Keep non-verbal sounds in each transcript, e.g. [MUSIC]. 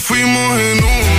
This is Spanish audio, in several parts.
fuimos en un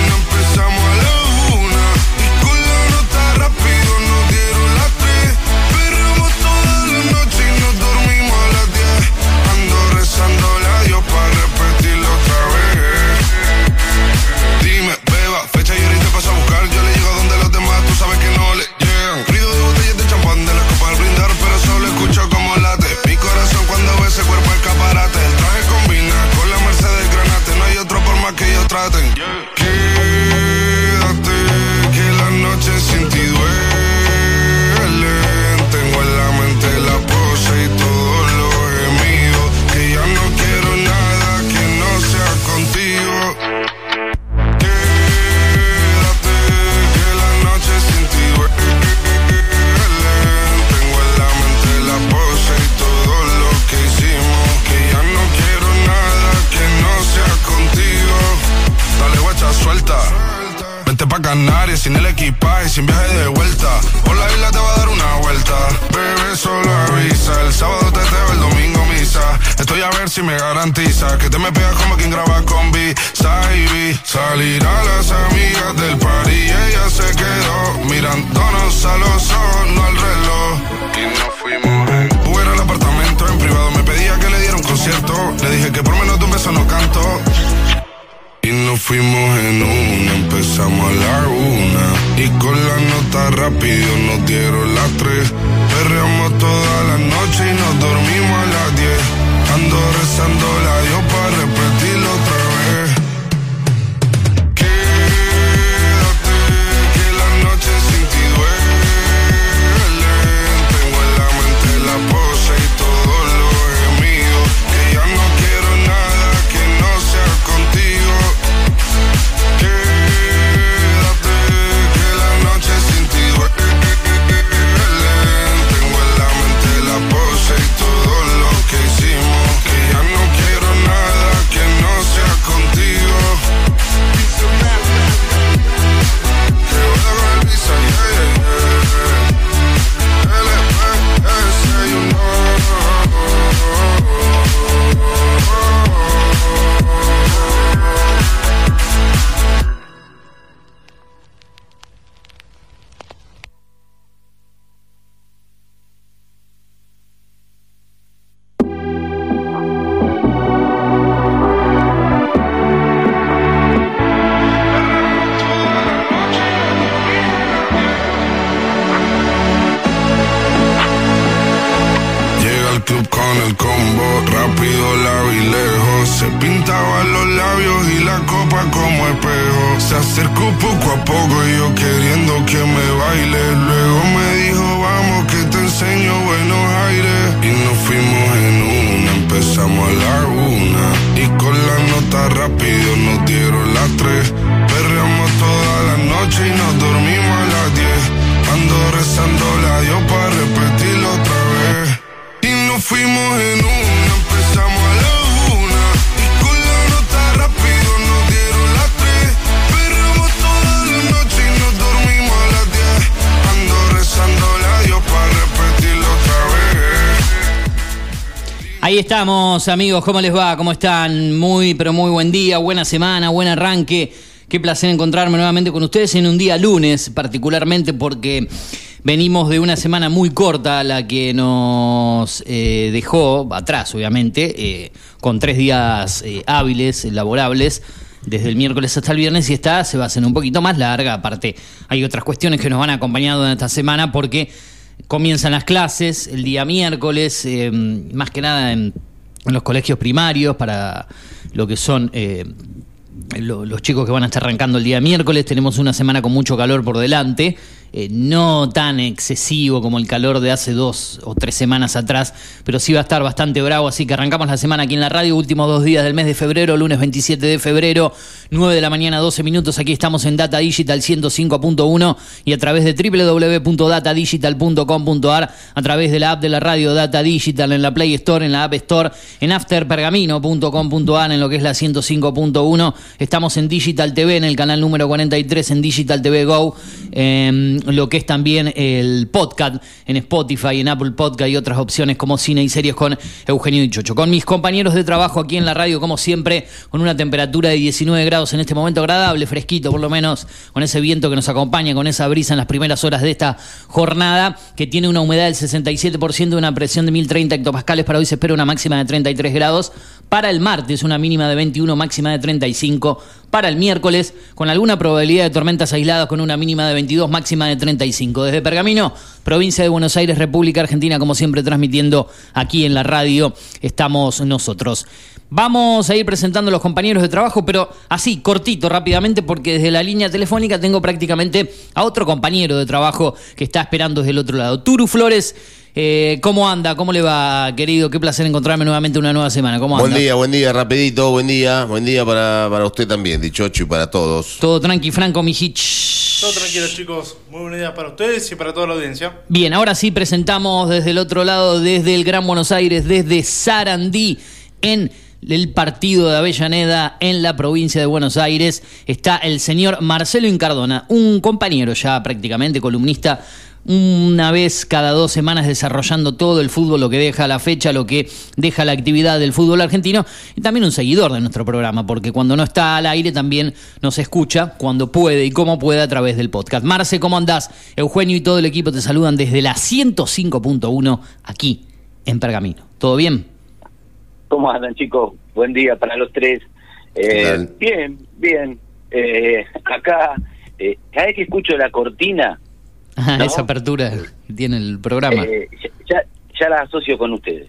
Amigos, ¿cómo les va? ¿Cómo están? Muy, pero muy buen día, buena semana, buen arranque. Qué placer encontrarme nuevamente con ustedes en un día lunes, particularmente porque venimos de una semana muy corta, la que nos eh, dejó atrás, obviamente, eh, con tres días eh, hábiles, laborables desde el miércoles hasta el viernes y esta se va a hacer un poquito más larga. Aparte, hay otras cuestiones que nos van acompañando en esta semana porque comienzan las clases el día miércoles, más que nada en en los colegios primarios para lo que son eh, los chicos que van a estar arrancando el día miércoles. Tenemos una semana con mucho calor por delante. Eh, no tan excesivo como el calor de hace dos o tres semanas atrás, pero sí va a estar bastante bravo, así que arrancamos la semana aquí en la radio, últimos dos días del mes de febrero, lunes 27 de febrero, 9 de la mañana, 12 minutos, aquí estamos en Data Digital 105.1 y a través de www.datadigital.com.ar, a través de la app de la radio Data Digital, en la Play Store, en la App Store, en afterpergamino.com.ar, en lo que es la 105.1, estamos en Digital TV, en el canal número 43, en Digital TV Go. Em, lo que es también el podcast en Spotify, en Apple Podcast y otras opciones como cine y series con Eugenio y. Con mis compañeros de trabajo aquí en la radio, como siempre, con una temperatura de 19 grados en este momento agradable, fresquito por lo menos, con ese viento que nos acompaña, con esa brisa en las primeras horas de esta jornada, que tiene una humedad del 67%, una presión de 1030 hectopascales. Para hoy se espera una máxima de 33 grados. Para el martes, una mínima de 21, máxima de 35. Para el miércoles, con alguna probabilidad de tormentas aisladas, con una mínima de 22, máxima de 35. Desde Pergamino, provincia de Buenos Aires, República Argentina, como siempre, transmitiendo aquí en la radio, estamos nosotros. Vamos a ir presentando a los compañeros de trabajo, pero así, cortito, rápidamente, porque desde la línea telefónica tengo prácticamente a otro compañero de trabajo que está esperando desde el otro lado. Turu Flores, eh, ¿cómo anda? ¿Cómo le va, querido? Qué placer encontrarme nuevamente una nueva semana. ¿Cómo anda? Buen día, buen día, rapidito, buen día, buen día para, para usted también, dichocho, y para todos. Todo tranqui, Franco Mijich. Todo tranquilo, chicos. Muy buenos días para ustedes y para toda la audiencia. Bien, ahora sí presentamos desde el otro lado, desde el Gran Buenos Aires, desde Sarandí, en el partido de Avellaneda en la provincia de Buenos Aires, está el señor Marcelo Incardona, un compañero ya prácticamente columnista una vez cada dos semanas desarrollando todo el fútbol, lo que deja la fecha, lo que deja la actividad del fútbol argentino y también un seguidor de nuestro programa, porque cuando no está al aire también nos escucha cuando puede y como puede a través del podcast. Marce, ¿cómo andás? Eugenio y todo el equipo te saludan desde la 105.1 aquí en Pergamino. ¿Todo bien? ¿Cómo andan, chicos? Buen día para los tres. Eh, bien, bien. Eh, acá, eh, cada vez que escucho la cortina. Ah, esa apertura tiene el programa. Eh, ya, ya la asocio con ustedes.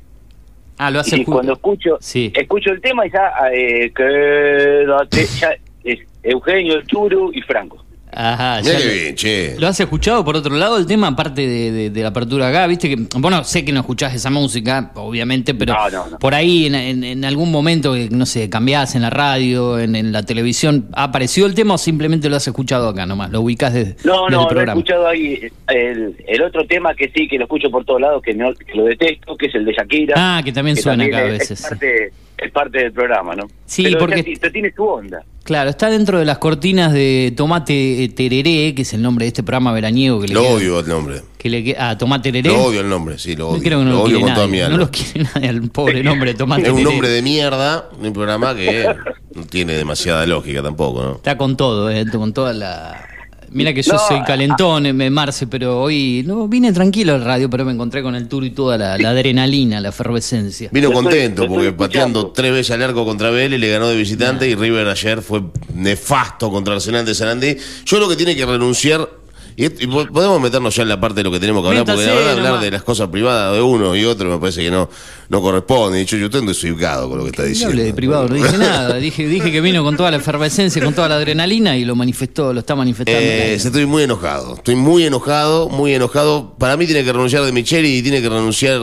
Ah, lo hace Y cuando escucho Sí. escucho el tema, ya, eh, quédate, ya es Eugenio, el Churu y Franco. Ajá, Mirá ya qué lo- bien, che. ¿Lo has escuchado por otro lado el tema, aparte de, de- de la apertura acá? Viste que, bueno, sé que no escuchás esa música, obviamente, pero No, no, no. por ahí en, en- en algún momento, que, no sé, cambiás en la radio, en, en la televisión, ¿ha aparecido el tema o simplemente lo has escuchado acá nomás? ¿Lo ubicás desde, No, desde no, el lo he escuchado ahí. El, el otro tema que sí, que lo escucho por todos lados, que, no, que lo detesto, que es el de Shakira. Ah, que también suena acá a es- veces, Es parte, es parte del programa, ¿no? Sí, Pero porque- ya ti- tiene su onda. Claro, está dentro de las cortinas de Tomate Tereré, que es el nombre de este programa veraniego que le Lo queda- odio el nombre. Que le queda- ah, Tomate Tereré. Lo odio el nombre, sí, lo odio. creo que no lo lo, odio con toda mi No alma. lo quiere nadie, el pobre [LAUGHS] nombre de Tomate Es un Tereré. nombre de mierda, un programa que no tiene demasiada lógica tampoco, ¿no? Está con todo, eh, con toda la... Mira que yo No, soy calentón, eh, me Marce, pero hoy no vine tranquilo al radio, pero me encontré con el tour y toda la, la adrenalina, la efervescencia. Vino contento estoy porque escuchando. pateando tres veces al arco contra Vélez le ganó de visitante y River ayer fue nefasto contra Arsenal de Sarandí. Yo creo que tiene que renunciar y, y po- podemos meternos ya en la parte de lo que tenemos que hablar, porque la hablar de las cosas privadas de uno y otro me parece que no, no corresponde. Y yo, yo estoy desubicado con lo que está No diciendo. hablé de privado, no dije nada. Dije, dije que vino con toda la efervescencia, con toda la adrenalina y lo manifestó, lo está manifestando. Eh, estoy muy enojado, estoy muy enojado, muy enojado. Para mí tiene que renunciar de Micheli y tiene que renunciar,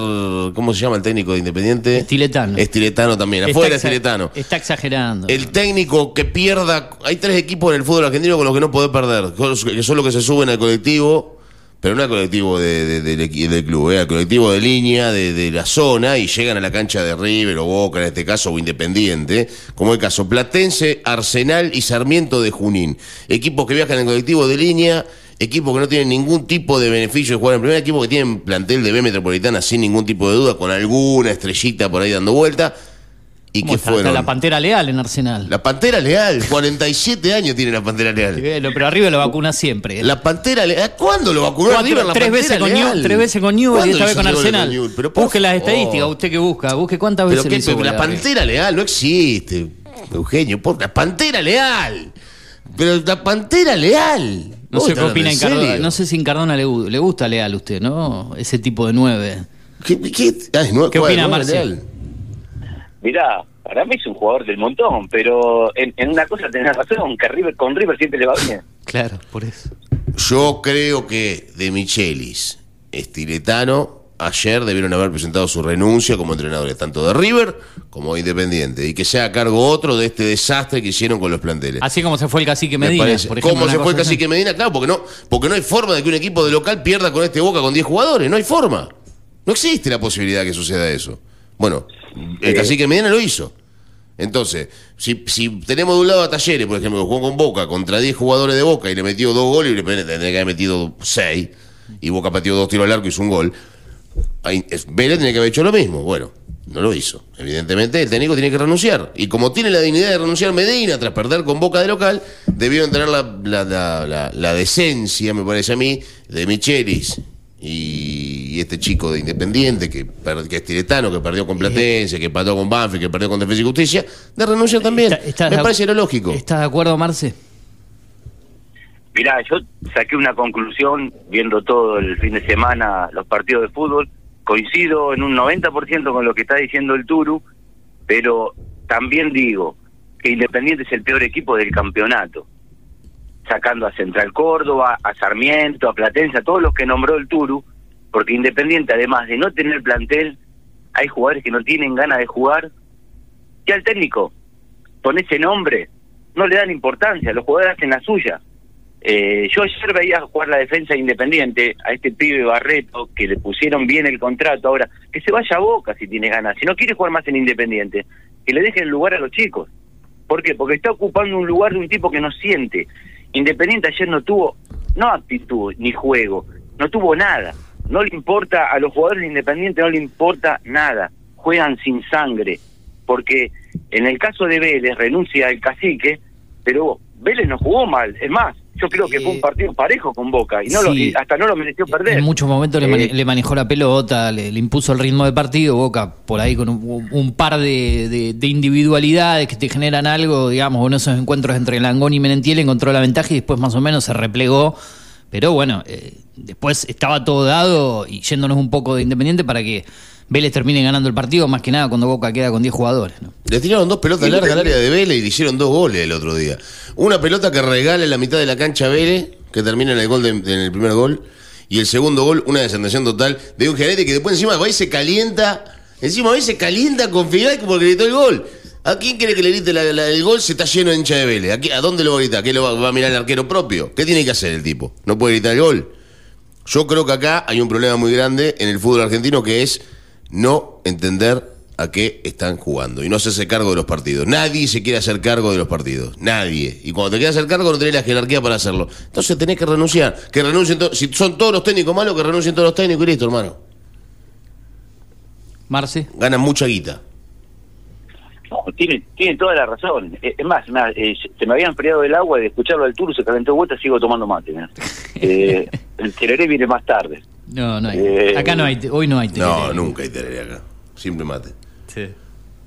¿cómo se llama el técnico de Independiente? Estiletano. Estiletano también, Está afuera Estiletano. Está exagerando. El técnico que pierda, hay tres equipos en el fútbol argentino con los que no podés perder, que son los que se suben al colectivo, pero no al colectivo de- club, eh, al colectivo de línea, de, de la zona, y llegan a la cancha de River o Boca en este caso, o Independiente, como el caso Platense, Arsenal y Sarmiento de Junín. Equipos que viajan en colectivo de línea, equipos que no tienen ningún tipo de beneficio de jugar en primera, equipos que tienen plantel de B Metropolitana sin ningún tipo de duda, con alguna estrellita por ahí dando vuelta. ¿Y ¿Cómo que está? fueron? Está la Pantera Leal en Arsenal. La Pantera Leal, 47 años tiene la Pantera Leal. bueno, pero arriba lo vacuna siempre. La Pantera Leal, ¿cuándo lo vacunó Cuatro- River la tres, Pantera veces con Leal? New, tres veces con Newell y ¿Cuándo esta vez con Arsenal. Pero busque las estadísticas, usted que busca, busque cuántas Pero, veces qué, le la. Pantera Leal no existe, Eugenio, por la Pantera Leal. Pero la Pantera Leal. No ¿Vos sé qué opina en Incardona. serio? No sé si Incardona le, gu- le gusta Leal a usted, ¿no? Ese tipo de nueve. ¿Qué, qué, ¿Qué cuál, opina? Leal? Mirá, para mí es un jugador del montón, pero en, en una cosa tenés razón, que River con River siempre le va bien. Claro, por eso. Yo creo que de Michelis, Estiletano, ayer debieron haber presentado su renuncia como entrenadores, tanto de River como de Independiente, y que sea a cargo otro de este desastre que hicieron con los planteles. Así como se fue el cacique Me Medina, parece. por ejemplo. ¿Cómo una se fue el cosa así. cacique Medina? Claro, porque no, porque no hay forma de que un equipo de local pierda con este Boca con 10 jugadores, no hay forma. No existe la posibilidad que suceda eso. Bueno, el Eh. cacique Medina lo hizo. Entonces, si, si tenemos de un lado a Talleres, por ejemplo, que jugó con Boca contra 10 jugadores de Boca y le metió dos goles, y le tendría que haber metido 6, y Boca pateó dos tiros al arco y hizo un gol, ahí, es- Vélez tenía que haber hecho lo mismo. Bueno, no lo hizo. Evidentemente, el técnico tiene que renunciar. Y como tiene la dignidad de renunciar Medina tras perder con Boca de local, debieron tener la, la, la- la- la decencia, me parece a mí, de Michelis y, y este chico de Independiente, que, que es tiretano, que perdió con Platense, que pató con Banfield, que perdió con Defensa y Justicia, de renunciar también. Está- estás me de- parece lo lógico. ¿Estás de acuerdo, Marce? Mirá, yo saqué una conclusión viendo todo el fin de semana los partidos de fútbol. Coincido en un 90% con lo que está diciendo el Turu, pero también digo que Independiente es el peor equipo del campeonato. Sacando a Central Córdoba, a Sarmiento, a Platense, a todos los que nombró el Turu, porque Independiente, además de no tener plantel, hay jugadores que no tienen ganas de jugar. Y al técnico, con ese nombre, no le dan importancia, los jugadores hacen la suya. Eh, yo ayer veía jugar la defensa independiente a este pibe Barreto, que le pusieron bien el contrato. Ahora, que se vaya a boca si tiene ganas. Si no quiere jugar más en Independiente, que le dejen el lugar a los chicos. ¿Por qué? Porque está ocupando un lugar de un tipo que no siente. Independiente ayer no tuvo, no actitud ni juego, no tuvo nada. No le importa, a los jugadores de Independiente no le importa nada. Juegan sin sangre. Porque en el caso de Vélez renuncia el cacique, pero Vélez no jugó mal. Es más, yo creo que fue un partido parejo con Boca y no lo- Sí. y hasta no lo mereció perder. En muchos momentos le, mane- Eh, le manejó la pelota, le, le impuso el ritmo de partido, Boca por ahí con un, un par de, de- de individualidades que te generan algo, digamos, en esos encuentros entre Langón y Menentiel encontró la ventaja y después más o menos se replegó. Pero bueno, eh, después estaba todo dado y yéndonos un poco de Independiente para que Vélez termine ganando el partido, más que nada cuando Boca queda con 10 jugadores. ¿no? Le tiraron dos pelotas largas al área de Vélez y le hicieron dos goles el otro día. Una pelota que regala en la mitad de la cancha a Vélez, que termina en el gol de- en el primer gol. Y el segundo gol, una desentención total de un gerente que después encima va y se calienta. Encima va y se calienta con Fidel porque gritó el gol. ¿A quién quiere que le grite la- la- el gol si está lleno de hincha de Vélez? ¿A, qué- a dónde lo va a gritar? ¿Qué lo va, va a mirar el arquero propio? ¿Qué tiene que hacer el tipo? ¿No puede gritar el gol? Yo creo que acá hay un problema muy grande en el fútbol argentino que es no entender a qué están jugando y no hacerse cargo de los partidos. Nadie se quiere hacer cargo de los partidos. Nadie. Y cuando te quieres hacer cargo no tenés la jerarquía para hacerlo. Entonces tenés que renunciar. Que renuncien to- Si son todos los técnicos malos, que renuncien todos los técnicos y listo, hermano. Marce. Ganan mucha guita. No, tiene, tiene toda la razón. Eh, Es más, eh, se me había enfriado el agua y de escucharlo al Turu se calentó de vuelta sigo tomando mate. [LAUGHS] Eh, el tereré viene más tarde. No, no hay. Eh, acá no hay, hoy no hay No, tereré. nunca hay tereré acá. Simple mate.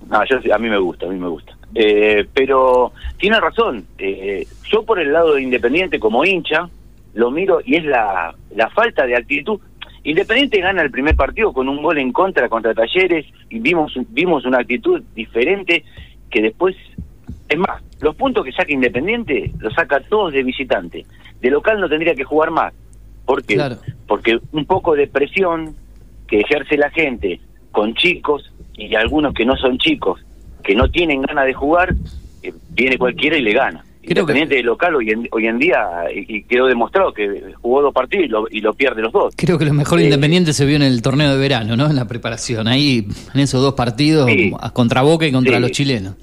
No, yo, a mí me gusta, a mí me gusta. Eh, pero tiene razón. Eh, yo por el lado de Independiente como hincha lo miro y es la, la falta de actitud. Independiente gana el primer partido con un gol en contra contra Talleres y vimos vimos una actitud diferente que después es más, los puntos que saca Independiente los saca todos de visitante. De local no tendría que jugar más. ¿Por qué? Claro. Porque un poco de presión que ejerce la gente con chicos y algunos que no son chicos, que no tienen ganas de jugar, eh, viene cualquiera y le gana. Creo que- Independiente de local hoy en, hoy en día, y, y quedó demostrado que jugó dos partidos y lo, y lo pierde los dos. Creo que lo mejor Eh, Independiente se vio en el torneo de verano, ¿no? En la preparación. Ahí, en esos dos partidos, Sí. contra Boca y contra Sí. los chilenos.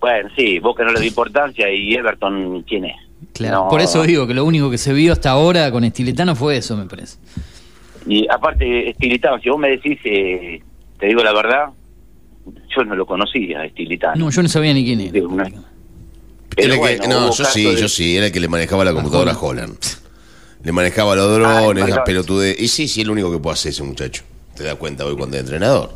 Bueno, sí, Boca no le da importancia y Everton, ¿quién es? Claro. No, Por eso digo que lo único que se vio hasta ahora con Estiletano fue eso, me parece. Y aparte, Estilitano, si vos me decís, eh, te digo la verdad, yo no lo conocía, Estilitano. No, yo no sabía ni quién era. Una- Era que- no, yo sí, de- yo sí, era el que le manejaba la computadora a [LAUGHS] Holland. Le manejaba los drones, Ah, las pelotudes. Y sí, sí, es lo único que puede hacer ese muchacho. Te das cuenta hoy cuando es entrenador.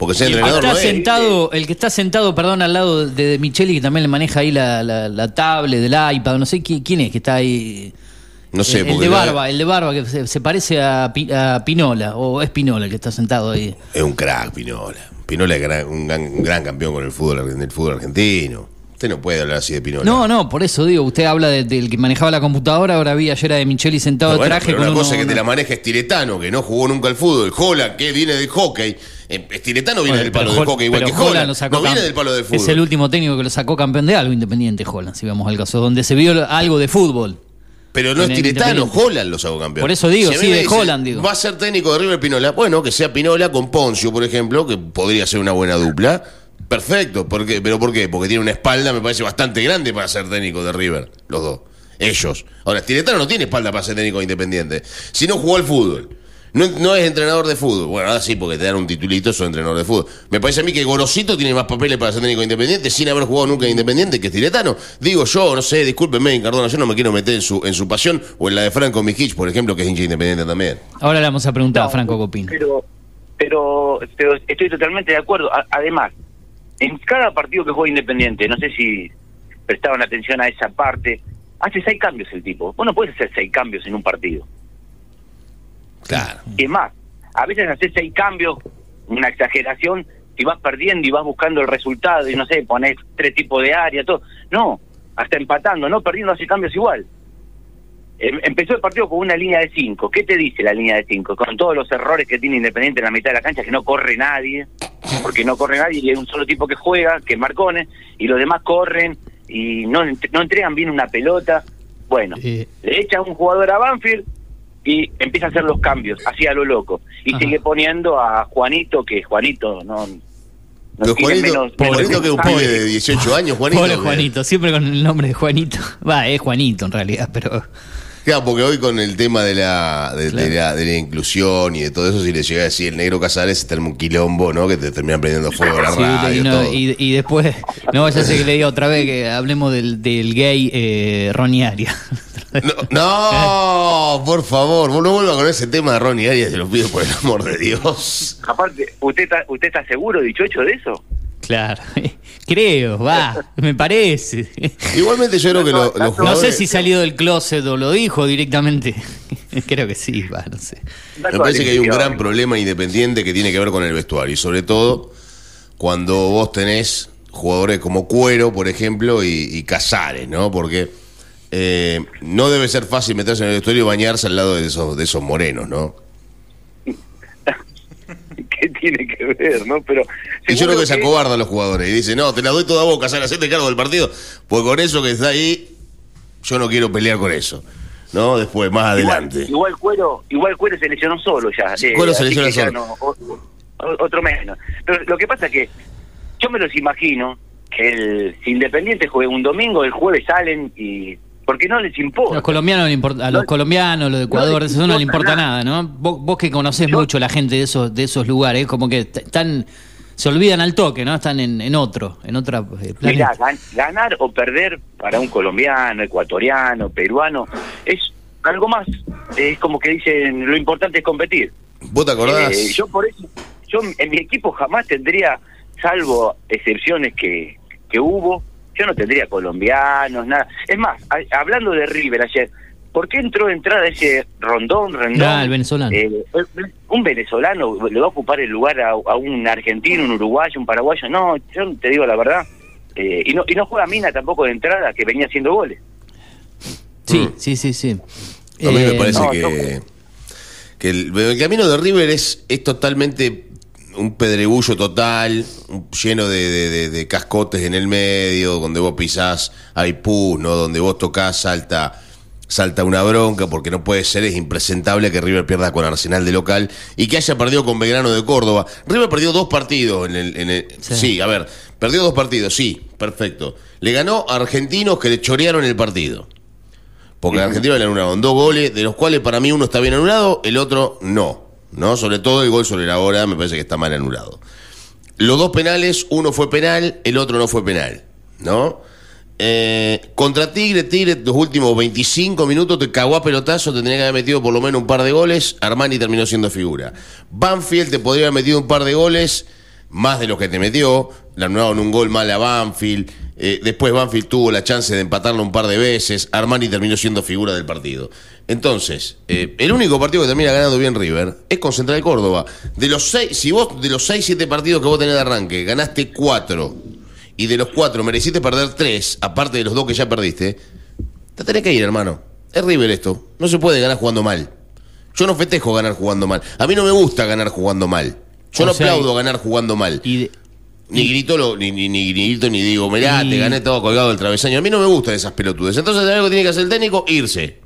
Porque El que está no es. sentado, el que está sentado, perdón, al lado de, de Micheli, que también le maneja ahí la, la, la tablet del iPad, no sé quién, quién es que está ahí. No sé, el, el porque de no- barba, el de barba que se, se parece a, Pi- a Pinola, o es Pinola el que está sentado ahí. Es un crack, Pinola. Pinola es gran- un, gran, un gran campeón con el fútbol, del fútbol argentino. Usted no puede hablar así de Pinola. No, no, por eso digo, usted habla de- del que manejaba la computadora, ahora vi ayer a de Micheli sentado de bueno, traje pero con una uno- cosa es que te la maneja Estiletano, que no jugó nunca al fútbol. Holland, que viene del hockey. Eh, Estiletano viene del palo Hol- hockey, igual que Holland. lo sacó no viene del palo del fútbol. Es el último técnico que lo sacó campeón de algo Independiente, Holland, si vamos al caso, donde se vio algo de fútbol. Pero no es Tiretano. Holland lo sacó campeón. Por eso digo, mí sí, de dice, Holland, digo. Va a ser técnico de River Pinola. Bueno, que sea Pinola con Poncio, por ejemplo, que podría ser una buena dupla. Perfecto, ¿por qué? ¿pero por qué? Porque tiene una espalda, me parece, bastante grande para ser técnico de River, los dos. Ellos. Ahora, Tiretano no tiene espalda para ser técnico de independiente. Si no jugó al fútbol. No, no es entrenador de fútbol. Bueno, ahora sí, porque te dan un titulito, soy entrenador de fútbol. Me parece a mí que Gorosito tiene más papeles para ser técnico de independiente sin haber jugado nunca en independiente que Tiretano. Digo yo, no sé, discúlpenme, Cardona, yo no me quiero meter en su, en su pasión o en la de Franco Mijic, por ejemplo, que es hincha independiente también. Ahora le vamos a preguntar a Franco Copín. Pero, pero, pero estoy totalmente de acuerdo. A- además, en cada partido que juega Independiente, no sé si prestaban atención a esa parte, hace seis cambios el tipo. Vos no puedes hacer seis cambios en un partido. Claro. Y es más, a veces haces seis cambios, una exageración, si vas perdiendo y vas buscando el resultado y no sé, pones tres tipos de área, todo. No, hasta empatando, no perdiendo, hace cambios igual. Em- Empezó el partido con una línea de cinco. ¿Qué te dice la línea de cinco? Con todos los errores que tiene Independiente en la mitad de la cancha, que no corre nadie, porque no corre nadie y hay un solo tipo que juega, que es Marcones, y los demás corren y no, no entregan bien una pelota. Bueno, Eh. le echa un jugador a Banfield y empieza a hacer los cambios, así a lo loco. Y Ajá. sigue poniendo a Juanito, que Juanito no... Juanito, menos- que un pibe de 18 años, Juanito. Pobre Juanito, siempre con el nombre de Juanito. Va, es Juanito en realidad, pero. Claro, porque hoy con el tema de la, de, de la, de la inclusión y de todo eso, si le llega a decir el negro Casares, está en un quilombo, ¿no? Que te terminan prendiendo fuego a la Sí, radio, y, no- todo. y- y después, no vaya a ser que le diga otra vez que hablemos del, del gay eh, Ronnie Arias. No, no, por favor, no vuelva con ese tema de Ronnie Arias, te lo pido por el amor de Dios. Aparte, ¿usted está, ¿usted está seguro, dicho hecho, de eso? Claro, creo, va, [LAUGHS] me parece. Igualmente yo creo que lo- los No jugadores... sé si salió del closet o lo dijo directamente. [LAUGHS] Creo que sí, va, no sé. Me parece que hay un gran problema independiente que tiene que ver con el vestuario y sobre todo cuando vos tenés jugadores como Cuero, por ejemplo, y, y Casares, ¿no? Porque eh, no debe ser fácil meterse en el vestuario y bañarse al lado de esos, de esos morenos, ¿no? ¿Qué tiene que ver, no? Pero Y yo creo que se acobardan los jugadores y dicen, no, te la doy toda a vos, Casares, hacete cargo del partido, pues con eso que está ahí, yo no quiero pelear con eso, ¿no? Después, más adelante. Igual, igual Cuero, igual Cuero se lesionó solo ya. eh, Cuero se que ya solo. no, o- o- otro menos. Pero lo que pasa es que yo me los imagino que el, si Independiente juega un domingo, el jueves salen y... Porque no les A importa. los colombianos, le importa- a los No- colombianos, los de Ecuador, no eso les no le importa nada, ¿no? Vos, vos que conocés Yo- mucho la gente de esos, de esos lugares, como que están, se olvidan al toque, ¿no? Están en, en otro, en otra eh, Mirá, gan- ganar o perder para un colombiano, ecuatoriano, peruano, es algo más. Es como que dicen, lo importante es competir. ¿Vos te acordás? Eh, yo por eso, yo en mi equipo jamás tendría, salvo excepciones que, que hubo, yo no tendría colombianos, nada. Es más, a- hablando de River ayer, ¿por qué entró de entrada ese Rondón, Rendón? Ah, el venezolano. Eh, un venezolano le va a ocupar el lugar a, a un argentino, un uruguayo, un paraguayo. No, yo te digo la verdad. Eh, y no y no juega Mina tampoco de entrada, que venía haciendo goles. Sí, Mm. sí, sí, sí. A mí me Eh, parece no, que, que el, el camino de River es, es totalmente un pedregullo total, lleno de, de- de- cascotes en el medio, donde vos pisás hay pus, ¿no? donde vos tocás salta, salta una bronca, porque no puede ser, es impresentable que River pierda con Arsenal de local y que haya perdido con Belgrano de Córdoba. River perdió dos partidos en el... En el Sí. sí, a ver, perdió dos partidos, sí, perfecto. Le ganó a argentinos que le chorearon el partido. Porque en Argentina le anularon dos goles, de los cuales para mí uno está bien anulado, el otro no. ¿No? Sobre todo el gol sobre la hora me parece que está mal anulado. Los dos penales, uno fue penal, el otro no fue penal. ¿No? Eh, contra Tigre, Tigre, los últimos 25 minutos te cagó a pelotazo, te tenía que haber metido por lo menos un par de goles. Armani terminó siendo figura. Banfield te podría haber metido un par de goles, más de los que te metió. Le anularon un gol mal a Banfield. Eh, después Banfield tuvo la chance de empatarlo un par de veces. Armani terminó siendo figura del partido. Entonces, eh, el único partido que termina ganando bien River es con Central Córdoba. De los seis, si vos de los 6, 7 partidos que vos tenés de arranque, ganaste 4 y de los 4 mereciste perder 3, aparte de los dos que ya perdiste, te tenés que ir, hermano. Es River esto. No se puede ganar jugando mal. Yo no festejo ganar jugando mal. A mí no me gusta ganar jugando mal. Yo O no sea, aplaudo ganar jugando mal. Y de- Ni grito, lo- ni, ni, ni grito, ni digo, mirá, Y- te gané todo colgado del travesaño. A mí no me gustan esas pelotudes. Entonces, ¿sabes algo que tiene que hacer el técnico? Irse.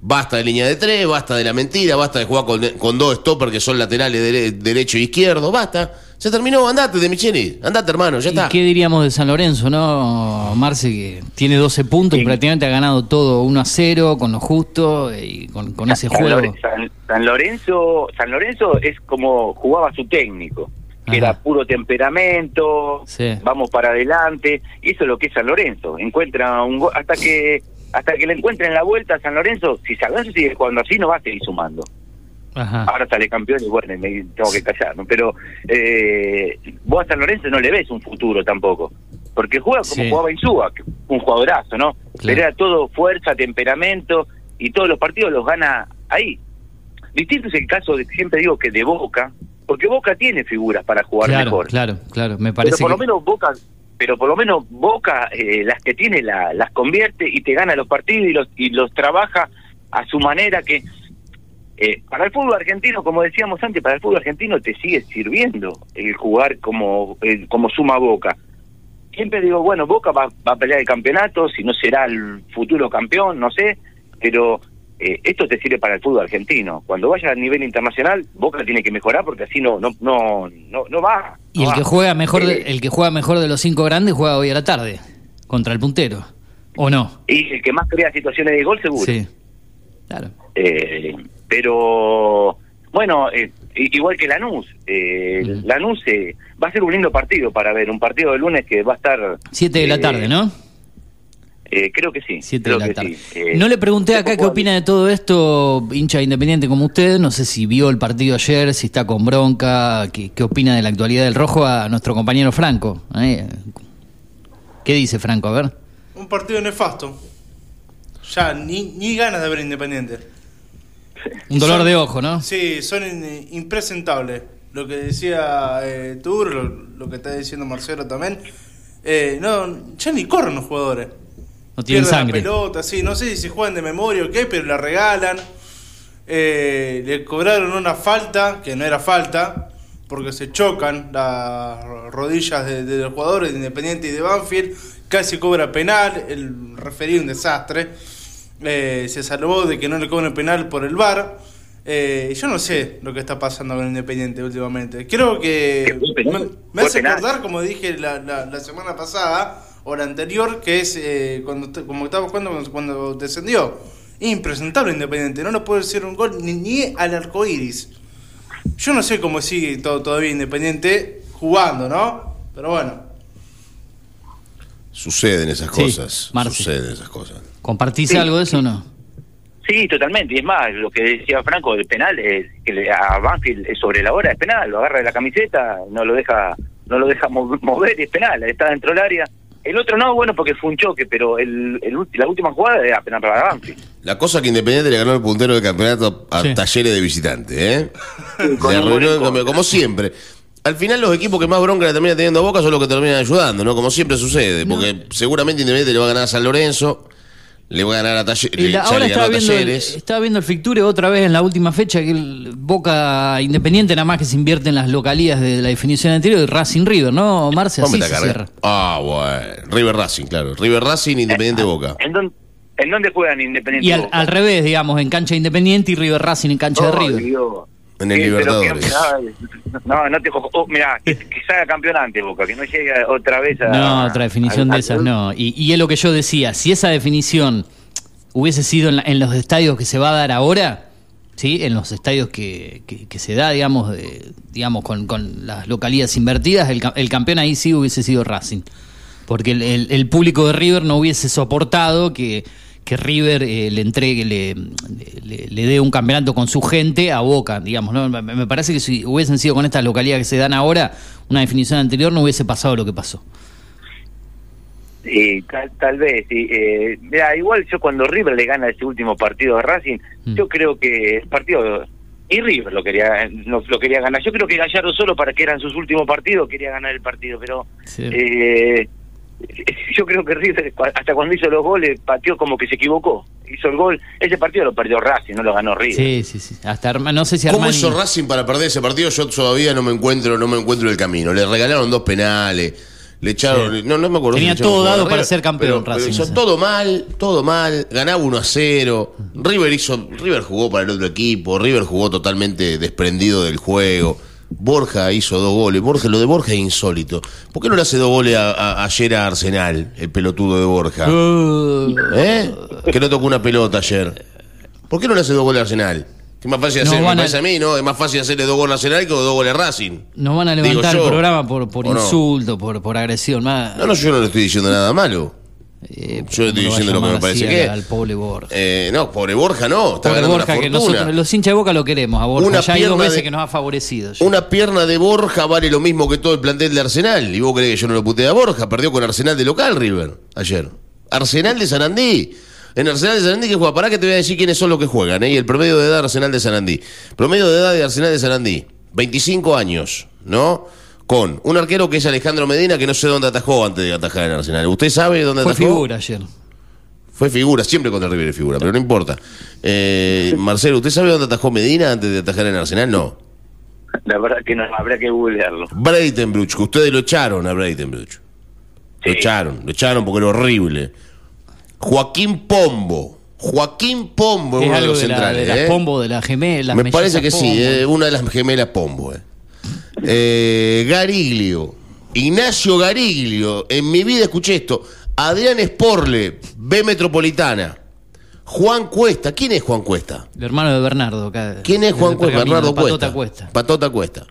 Basta de línea de tres, basta de la mentira, basta de jugar con, con dos stoppers que son laterales dere- derecho e izquierdo, basta. Se terminó, andate de Micheli, andate hermano, ya ¿Y está. qué diríamos de San Lorenzo, no, Marce, que tiene 12 puntos, Sí. prácticamente ha ganado todo 1 a 0, con lo justo y con, con ese San, juego? San- San Lorenzo San Lorenzo es como jugaba su técnico que era puro temperamento Sí. vamos para adelante y eso es lo que es San Lorenzo encuentra un go- hasta que hasta que le encuentren la vuelta a San Lorenzo si San Lorenzo sigue jugando así no va a seguir sumando Ajá. ahora sale campeón y bueno me tengo que callar ¿no? pero eh, vos a San Lorenzo no le ves un futuro tampoco porque juega como Sí. jugaba Insúa un jugadorazo no pero era todo fuerza temperamento y todos los partidos los gana ahí distinto es el caso de siempre digo que de Boca porque Boca tiene figuras para jugar Claro, mejor claro, claro. Me pero parece por lo menos Boca pero por lo menos Boca eh, las que tiene la- las convierte y te gana los partidos y los y los trabaja a su manera que eh, para el fútbol argentino como decíamos antes para el fútbol argentino te sigue sirviendo el jugar como eh, como suma Boca siempre digo bueno Boca va, va a pelear el campeonato si no será el futuro campeón no sé pero eh, esto te sirve para el fútbol argentino cuando vaya a nivel internacional Boca tiene que mejorar porque así no no no no, no va Y el va. que juega mejor, de- Eh, el que juega mejor de los cinco grandes juega hoy a la tarde contra el puntero, ¿o no? Y el que más crea situaciones de gol, seguro. Sí. Claro. Eh, pero, bueno, eh, igual que Lanús. Eh, Ujú. Lanús eh, va a ser un lindo partido para ver. Un partido de lunes que va a estar. Siete de la tarde, ¿no? Eh, creo que sí. Siete de la que tarde. sí. Eh, no le pregunté ¿cómo acá qué opina de todo esto, hincha independiente como usted. No sé si vio el partido ayer, si está con bronca, qué, qué opina de la actualidad del rojo a nuestro compañero Franco. ¿eh? ¿Qué dice Franco? A ver. Un partido nefasto. Ya, ni, ni ganas de ver Independiente. Un dolor Son- de ojo, ¿no? Sí, son in- impresentables. Lo que decía eh, Tur, lo, lo que está diciendo Marcelo también. Eh, no, ya ni corren los jugadores. No tienen sangre. la pelota, sí, no sé si se juegan de memoria o qué, pero la regalan. Eh, le cobraron una falta, que no era falta, porque se chocan las rodillas de, de los jugadores de Independiente y de Banfield. Casi cobra penal, el referido un desastre. Eh, se salvó de que no le cobren penal por el VAR. Eh, yo no sé lo que está pasando con Independiente últimamente. Creo que me, hace acordar, como dije la, la, la semana pasada o la anterior, que es eh, cuando te- como estaba jugando cuando, cuando descendió. Impresentable Independiente, no lo puede hacer un gol ni, ni al arco iris. Yo no sé cómo sigue todo, todavía Independiente jugando, ¿no? Pero bueno. Suceden esas Sí, cosas. Marce. Suceden esas cosas. ¿Compartís Sí. algo de eso o no? Sí, totalmente. Y es más, lo que decía Franco del penal, es que le- a Banfield es sobre la hora es penal. Lo agarra de la camiseta, no lo deja no lo deja mo- mover y es penal. Está dentro del área. El otro no, bueno, porque fue un choque, pero el, el la última jugada era penal para Banfield. La cosa que Independiente le ganó el puntero del campeonato a Sí. Talleres de visitante, ¿eh? arruinó, contra. como siempre. Al final los equipos que más bronca le terminan teniendo a Boca son los que terminan ayudando, ¿no? Como siempre sucede, porque seguramente Independiente le va a ganar a San Lorenzo, le va a ganar a Y la- ya ahora estaba a viendo, el, Talleres. estaba viendo el Ficture otra vez en la última fecha que el Boca Independiente nada más que se invierte en las localías de la definición anterior y Racing River, ¿no, Marce? ¿Cómo Así se cierra. Ah, bueno. River Racing, claro. River Racing, Independiente Boca. ¿En dónde, ¿En dónde juegan Independiente? Y al, Boca? al revés, digamos, en cancha Independiente y River Racing en cancha de River. Dios. En el Sí, Libertadores. no, no te cojo. oh, mirá, que, que salga campeón antes, Boca, que no llegue otra vez a. No, otra definición a- de a- esas no. Y, y es lo que yo decía, si esa definición hubiese sido en, la- en los estadios que se va a dar ahora, ¿sí? en los estadios que, que- que se da, digamos, de- digamos con, con las localidades invertidas, el, el campeón ahí sí hubiese sido Racing. Porque el, el- el público de River no hubiese soportado que, que River eh, le entregue, le, le- le dé un campeonato con su gente a Boca, digamos. ¿no? Me, me parece que si hubiesen sido con estas localidades que se dan ahora, una definición anterior no hubiese pasado lo que pasó. Sí, tal, tal vez. Sí. Eh, mira, igual yo cuando River le gana ese último partido a Racing, Mm. yo creo que el partido. Y River lo quería no, lo quería ganar. Yo creo que Gallardo solo para que eran sus últimos partidos quería ganar el partido, pero Sí. eh, [LAUGHS] yo creo que River hasta cuando hizo los goles pateó como que se equivocó. Hizo el gol, ese partido lo perdió Racing, no lo ganó River. Sí, sí, sí. Hasta Arma- no sé si ¿Cómo Armani... hizo Racing para perder ese partido? Yo todavía no me encuentro, no me encuentro el camino. Le regalaron dos penales. Le echaron, Sí. no, no me acuerdo. Tenía todo dado para ser campeón, pero- pero Racing, hizo todo mal, todo mal. Ganaba 1 a 0. River hizo, River jugó para el otro equipo. River jugó totalmente desprendido del juego. Borja hizo dos goles. Borja, lo de Borja es insólito. ¿Por qué no le hace dos goles a- a- ayer a Arsenal, el pelotudo de Borja? Uh, ¿Eh? Que no tocó una pelota ayer. ¿Por qué no le hace dos goles a Arsenal? Es más fácil hacer, me a- parece a mí, ¿no? Es más fácil hacerle dos goles a Arsenal que dos goles a Racing. nos van a levantar el programa por, por ¿O no? insulto, por, por agresión. más- No, no, yo no le estoy diciendo nada malo. Eh, yo estoy ¿cómo va a diciendo lo que me parece que- al, pobre Borja. Eh, no, pobre Borja no. Está Pobre Borja, una que nosotros, los hinchas de Boca lo queremos a Borja. Una ya hay dos pierna veces de- que nos ha favorecido. ya. Una pierna de Borja vale lo mismo que todo el plantel de Arsenal. ¿Y vos creés que yo no lo puteé a Borja? Perdió con Arsenal de local, River, ayer. Arsenal de Sarandí. En Arsenal de Sarandí que juega. Pará que te voy a decir quiénes son los que juegan. ¿eh? Y el promedio de edad de Arsenal de Sarandí. Promedio de edad de Arsenal de Sarandí. 25 años, ¿no? Con un arquero que es Alejandro Medina, que no sé dónde atajó antes de atajar en Arsenal. ¿Usted sabe dónde Fue atajó? figura ayer. Fue figura, siempre contra River es figura, pero no importa. Eh, Marcelo, ¿usted sabe dónde atajó Medina antes de atajar en Arsenal? No. La verdad que no, habrá que googlearlo. Breitenbruch, que ustedes lo echaron a Breitenbruch. Lo Sí. echaron, lo echaron porque era horrible. Joaquín Pombo. Joaquín Pombo es uno de algo los de, la, centrales. de las ¿eh? pombo, de las gemelas. Me parece que sí, eh, una de las gemelas Pombo. eh. Eh, Gariglio. Ignacio Gariglio. En mi vida escuché esto. Adrián Sporle, B Metropolitana. Juan Cuesta. ¿Quién es Juan Cuesta? El hermano de Bernardo. acá, ¿Quién es Juan Cuesta? Bernardo Patota Cuesta. Cuesta. Patota Cuesta.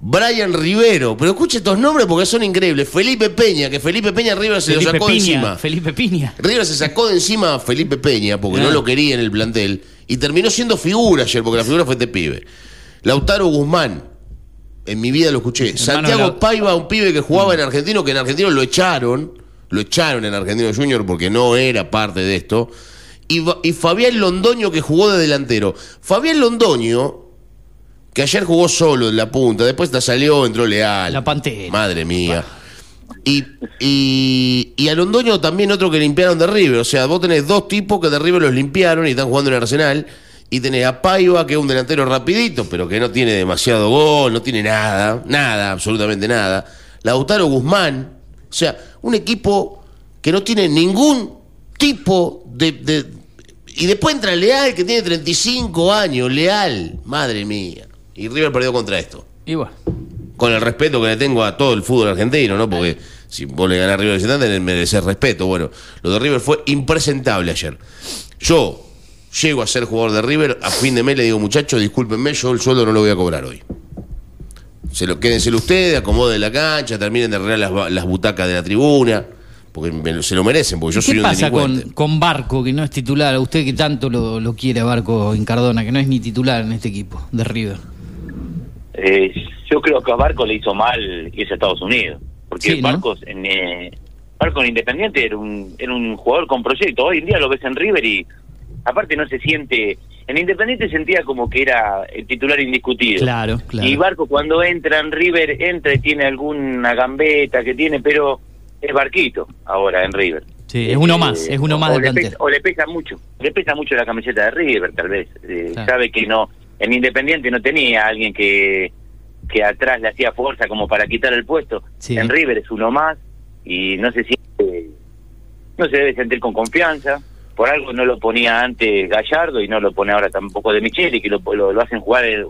Brian Rivero. Pero escuche estos nombres porque son increíbles. Felipe Peña, que Felipe Peña River se Felipe lo sacó de Piña. encima. Felipe Piña. River se sacó de encima a Felipe Peña porque Ah. no lo quería en el plantel y terminó siendo figura ayer porque la figura fue este pibe. Lautaro Guzmán, en mi vida lo escuché. Santiago Lau- Paiva, un pibe que jugaba en Argentino, que en Argentino lo echaron, lo echaron en Argentino Junior porque no era parte de esto. Y, Fabián Londoño que jugó de delantero. Fabián Londoño, que ayer jugó solo en la punta, después te salió, entró Leal. La Pantera. Madre mía. Y, y, y a Londoño también otro que limpiaron de River. O sea, vos tenés dos tipos que de River los limpiaron y están jugando en Arsenal. Y tenés a Paiva, que es un delantero rapidito, pero que no tiene demasiado gol, no tiene nada, nada, absolutamente nada. Lautaro Guzmán. O sea, un equipo que no tiene ningún tipo de... de- y después entra Leal, que tiene 35 años, Leal. Madre mía. Y River perdió contra esto Y bueno. con el respeto que le tengo a todo el fútbol argentino, ¿no? Porque si vos le ganás a River visitante, merecer respeto. Bueno, lo de River fue impresentable ayer. Yo llego a ser jugador de River, a fin de mes le digo, muchachos, discúlpenme, yo el sueldo no lo voy a cobrar hoy. Se lo, quédenselo ustedes, acomoden la cancha, terminen de arreglar las, ba- las butacas de la tribuna, porque me- se lo merecen, porque yo soy ¿Qué un pasa delincuente. con, con Barco, que no es titular? A usted que tanto lo, lo quiere a Barco en Cardona, que no es ni titular en este equipo de River. Eh, yo creo que a Barco le hizo mal irse a Estados Unidos. Porque Sí, ¿no? Barcos en, eh, Barco en Independiente era un, era un jugador con proyecto. Hoy en día lo ves en River y aparte no se siente... En Independiente sentía como que era el titular indiscutido. Claro, claro. Y Barco cuando entra en River, entra y tiene alguna gambeta que tiene, pero es Barquito ahora en River. Sí, es uno más, es uno o- más o del le pesa- o le pesa mucho, le pesa mucho la camiseta de River, tal vez. Eh, Claro. Sabe que no, en Independiente no tenía alguien que, que atrás le hacía fuerza como para quitar el puesto. Sí. En River es uno más y no se siente, no se debe sentir con confianza. Por algo no lo ponía antes Gallardo y no lo pone ahora tampoco de Micheli, que lo, lo, lo hacen jugar el-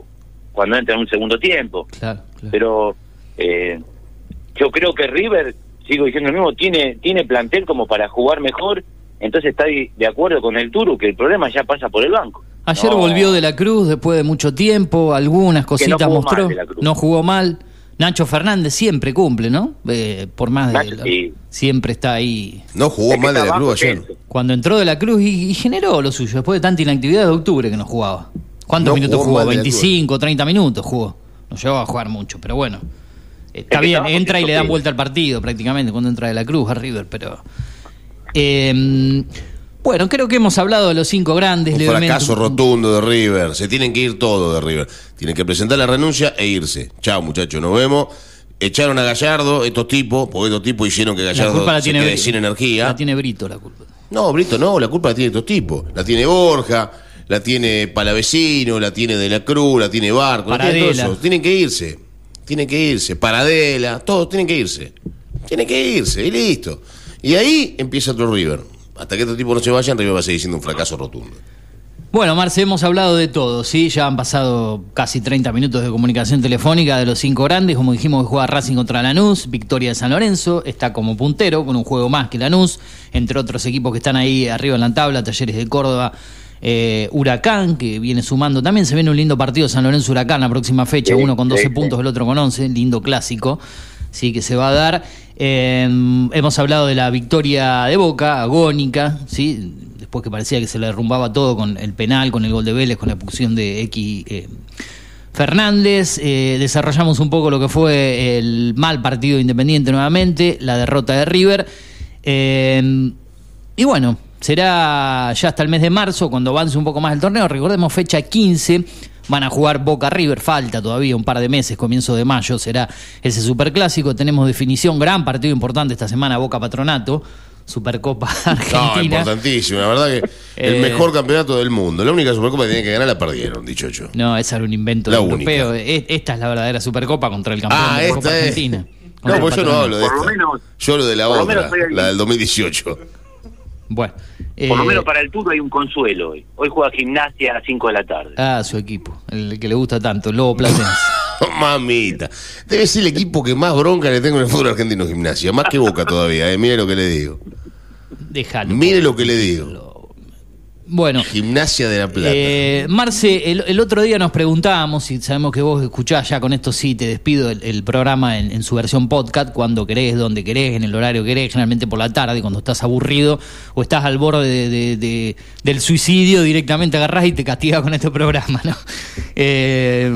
cuando entra en un segundo tiempo Claro, claro. pero eh, yo creo que River, sigo diciendo lo mismo, tiene, tiene plantel como para jugar mejor, entonces está de acuerdo con el Turu que el problema ya pasa por el banco. Ayer No, volvió de la Cruz después de mucho tiempo, algunas cositas jugó mostró. no jugó mal. Nacho Fernández siempre cumple, ¿no? Eh, por más de. Nacho, sí. Siempre está ahí. No jugó Es que mal de la cruz ayer. Cuando entró de la Cruz y, y generó lo suyo, después de tanta inactividad de octubre que no jugaba. ¿Cuántos No minutos jugó jugó? mal de la 25, 30 minutos jugó. No llegó a jugar mucho, pero bueno. Está Es que bien, entra y le dan vuelta al partido prácticamente cuando entra de la Cruz a River, pero. Eh, bueno, creo que hemos hablado de los cinco grandes. Un fracaso rotundo de River. Se tienen que ir todos de River. Tienen que presentar la renuncia e irse. Chao, muchachos, nos vemos. Echaron a Gallardo, estos tipos, porque estos tipos hicieron que La Gallardo culpa la se tiene quede sin energía. La tiene Brito la culpa. No, Brito, no, la culpa la tiene estos tipos. La tiene Borja, la tiene Palavecino, la tiene De la Cruz, la tiene Barco, la tiene. Tienen que irse. Tienen que irse. Paradela, todos tienen que irse. Tiene que irse y listo. Y ahí empieza otro River. Hasta que estos tipos no se vayan, River va a seguir siendo un fracaso rotundo. Bueno, Marce, hemos hablado de todo, ¿sí? Ya han pasado casi 30 minutos de comunicación telefónica de los cinco grandes. Como dijimos, que juega Racing contra Lanús, victoria de San Lorenzo, está como puntero con un juego más que Lanús, entre otros equipos que están ahí arriba en la tabla, Talleres de Córdoba, eh, Huracán, que viene sumando. También se viene un lindo partido San Lorenzo-Huracán la próxima fecha, uno con 12 sí, puntos, el otro con 11, lindo clásico, sí, que se va a dar. Eh, hemos hablado de la victoria de Boca, agónica, sí, después que parecía que se le derrumbaba todo con el penal, con el gol de Vélez, con la expulsión de X. eh, Fernández, eh, desarrollamos un poco lo que fue el mal partido de Independiente nuevamente, la derrota de River. Eh, y bueno, será ya hasta el mes de marzo, cuando avance un poco más el torneo. Recordemos, fecha 15, van a jugar Boca River, falta todavía un par de meses, comienzo de mayo será ese superclásico. Tenemos definición, gran partido importante esta semana, Boca Patronato, Supercopa [LAUGHS] No, Argentina. importantísimo. La verdad que el Eh, mejor campeonato del mundo. La única Supercopa que tienen que ganar la perdieron, dicho yo. No, esa era un invento La europeo. única. E- Esta es la verdadera Supercopa contra el campeón Ah, de la Copa es. Argentina. No, pues yo no hablo de Por lo esta. menos- yo hablo de la otra, la del 2018. Bueno. Por lo eh, menos para el turno hay un consuelo hoy. Hoy juega gimnasia a las 5 de la tarde. Ah, su equipo, el que le gusta tanto, el Lobo Platense. [LAUGHS] Mamita. Debe ser el equipo que más bronca le tengo en el fútbol argentino gimnasia. Más que Boca todavía, eh. Mire lo que le digo. Déjalo. Mire lo que le digo. Bueno, Gimnasia de la Plata. eh, Marce, el, el otro día nos preguntábamos, y sabemos que vos escuchás ya con esto sí, te despido el, el programa en, en su versión podcast, cuando querés, donde querés, en el horario que querés, generalmente por la tarde, cuando estás aburrido o estás al borde de- de- de- del suicidio, directamente agarrás y te castigas con este programa, ¿no? Eh,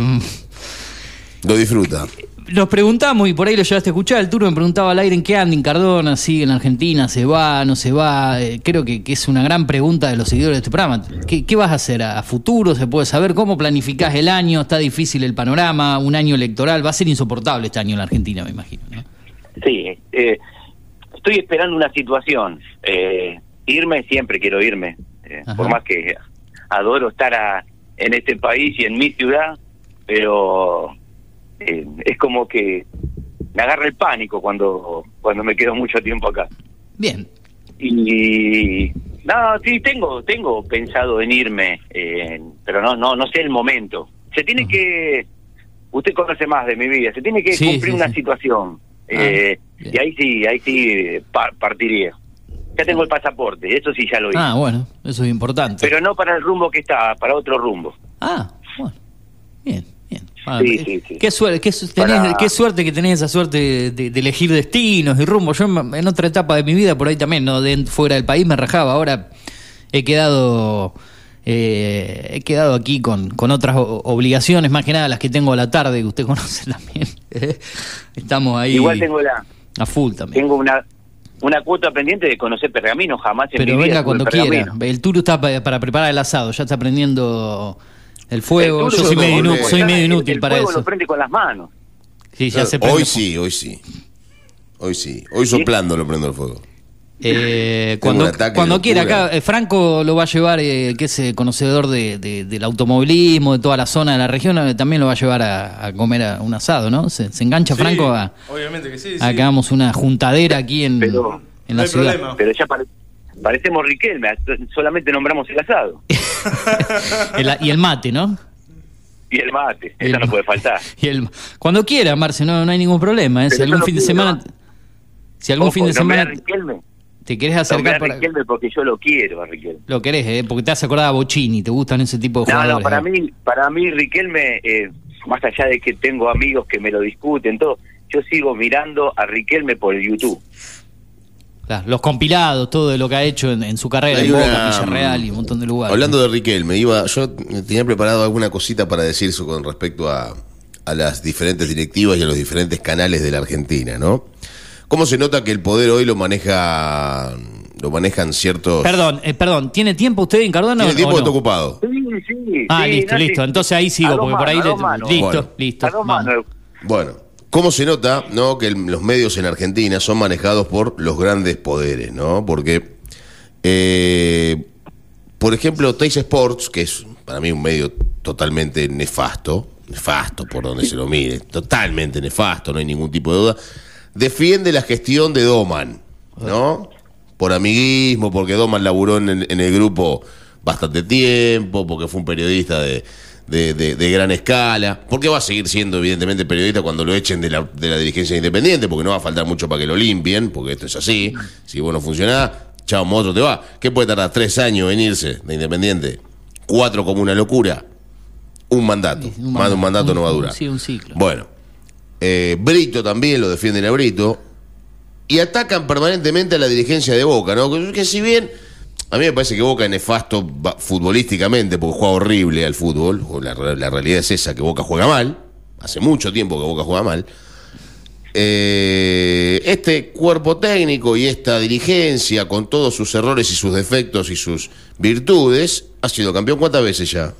Lo disfruta. Nos preguntamos, y por ahí lo llevaste a escuchar, el turno me preguntaba al aire en qué anda en Cardona, sigue en Argentina, se va, no se va. Eh, creo que, que es una gran pregunta de los seguidores de este programa. ¿Qué, qué vas a hacer a, futuro? ¿Se puede saber cómo planificás el año? ¿Está difícil el panorama? ¿Un año electoral? Va a ser insoportable este año en la Argentina, me imagino. ¿no? Sí, eh, estoy esperando una situación. Eh, irme, siempre quiero irme. Eh, por más que adoro estar a- en este país y en mi ciudad, pero eh, es como que me agarra el pánico cuando, cuando me quedo mucho tiempo acá. Bien. Y no, sí tengo tengo pensado en irme, eh, pero no no no sé el momento. Se tiene que usted conoce más de mi vida, se tiene que Sí, cumplir sí, una sí. situación. Ah, eh, y ahí sí, ahí sí par- partiría. Ya tengo el pasaporte, eso sí ya lo hice. Ah, bueno, eso es importante. pero no para el rumbo que está, para otro rumbo. Ah, bueno. Bien. Ah, Sí, eh, sí, sí. Qué, suerte, qué, su- tenés- Para- qué suerte que tenés esa suerte de, de elegir destinos y rumbo. Yo en en otra etapa de mi vida, por ahí también, no de, fuera del país, me rajaba. Ahora he quedado eh, he quedado aquí con, con otras obligaciones, más que nada las que tengo a la tarde, que usted [LAUGHS] conoce también. Estamos ahí Igual tengo la a full también. tengo una una cuota pendiente de conocer Pergamino, jamás en Pero mi vida venga cuando en quiera. Pergamino. El Turu está pa- para preparar el asado, ya está prendiendo el fuego. El Yo soy medio, inu- soy medio el- inútil el para fuego eso. lo prende con las manos. Sí, ya se Hoy sí, hoy sí. Hoy sí. Hoy soplando lo prendo el fuego. Eh, [LAUGHS] cuando cuando quiera, acá eh, Franco lo va a llevar, eh, que es eh, conocedor de, de- del automovilismo, de toda la zona de la región, eh, también lo va a llevar a, a comer a un asado, ¿no? Se, se engancha Sí, Franco a, Obviamente que sí. a sí. que hagamos una juntadera aquí en, Pero en no la hay ciudad. problema. Pero ya parecemos Riquelme, solamente nombramos el asado. [LAUGHS] El- y el mate, ¿no? Y el mate, el eso no puede faltar. [LAUGHS] Y el, cuando quiera, Marce, no, no hay ningún problema. ¿eh? Si algún fin de semana, si algún Ojo, fin de semana Riquelme, te querés acercar a para, Riquelme porque yo lo quiero a Riquelme. lo querés, ¿eh? porque te has acordado a Bocini, te gustan ese tipo de No, jugadores. no, para ¿eh? mí, para mí Riquelme, eh, más allá de que tengo amigos que me lo discuten, todo, yo sigo mirando a Riquelme por el YouTube. Claro, los compilados, todo de lo que ha hecho en, en su carrera, en Boca, Villarreal y un montón de lugares. Hablando de Riquelme, iba, yo tenía preparado alguna cosita para decir eso con respecto a, a las diferentes directivas y a los diferentes canales de la Argentina, ¿no? ¿Cómo se nota que el poder hoy lo maneja lo manejan ciertos Perdón, eh, perdón, ¿tiene tiempo usted en Cardona ¿Tiene tiempo o no? está ocupado? Sí, sí. Ah, sí, listo, no, listo. sí. Entonces ahí sigo, porque por ahí... listo, Bueno. listo. Bueno, ¿cómo se nota, no, que los medios en Argentina son manejados por los grandes poderes, ¿no? Porque, eh, por ejemplo, Teis Sports, que es para mí un medio totalmente nefasto, nefasto por donde se lo mire, [LAUGHS] totalmente nefasto, no hay ningún tipo de duda, defiende la gestión de Doman, ¿no? Por amiguismo, porque Doman laburó en, en el grupo bastante tiempo, porque fue un periodista de, de, de- de gran escala, porque va a seguir siendo evidentemente periodista cuando lo echen de la, de la dirigencia independiente, porque no va a faltar mucho para que lo limpien, porque esto es así, si vos no funcionás, chao, otro te va. ¿Qué puede tardar? ¿Tres años en irse de independiente? ¿Cuatro como una locura? Un mandato. Un Más de un mandato un- no va a durar. Sí, un ciclo. Bueno, eh, Brito también lo defienden a Brito. Y atacan permanentemente a la dirigencia de Boca, ¿no? Que si bien a mí me parece que Boca es nefasto futbolísticamente porque juega horrible al fútbol, o la, la realidad es esa, que Boca juega mal, hace mucho tiempo que Boca juega mal. Eh, este cuerpo técnico y esta dirigencia, con todos sus errores y sus defectos y sus virtudes, ha sido campeón cuántas veces ya?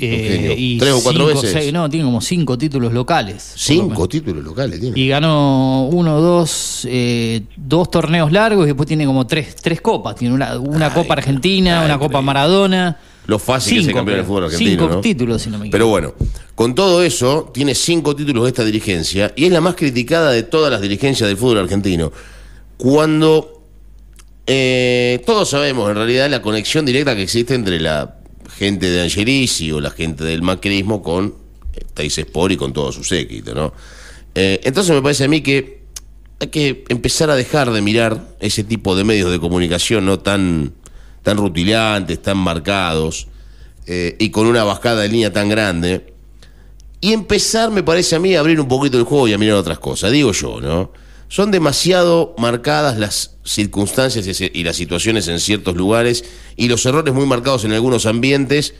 Eh, y ¿tres o cuatro cinco, veces? seis- no, tiene como cinco títulos locales. Cinco títulos locales tiene. Y ganó uno, dos, eh, dos torneos largos y después tiene como tres, tres copas. Tiene una, una Ay, Copa Argentina, ay, una Copa. Maradona. Lo fácil que es Cinco, campeón del fútbol argentino. Cinco ¿no? títulos, si no me equivoco. Pero bueno, con todo eso, tiene cinco títulos de esta dirigencia y es la más criticada de todas las dirigencias del fútbol argentino. Cuando eh, todos sabemos, en realidad, la conexión directa que existe entre la gente de Angelici o la gente del macrismo con eh, Teis Sport y con todo su séquito, ¿no? Eh, entonces me parece a mí que hay que empezar a dejar de mirar ese tipo de medios de comunicación no tan, tan rutilantes, tan marcados eh, y con una bajada de línea tan grande y empezar, me parece a mí, a abrir un poquito el juego y a mirar otras cosas, digo yo, ¿no? Son demasiado marcadas las circunstancias y las situaciones en ciertos lugares y los errores muy marcados en algunos ambientes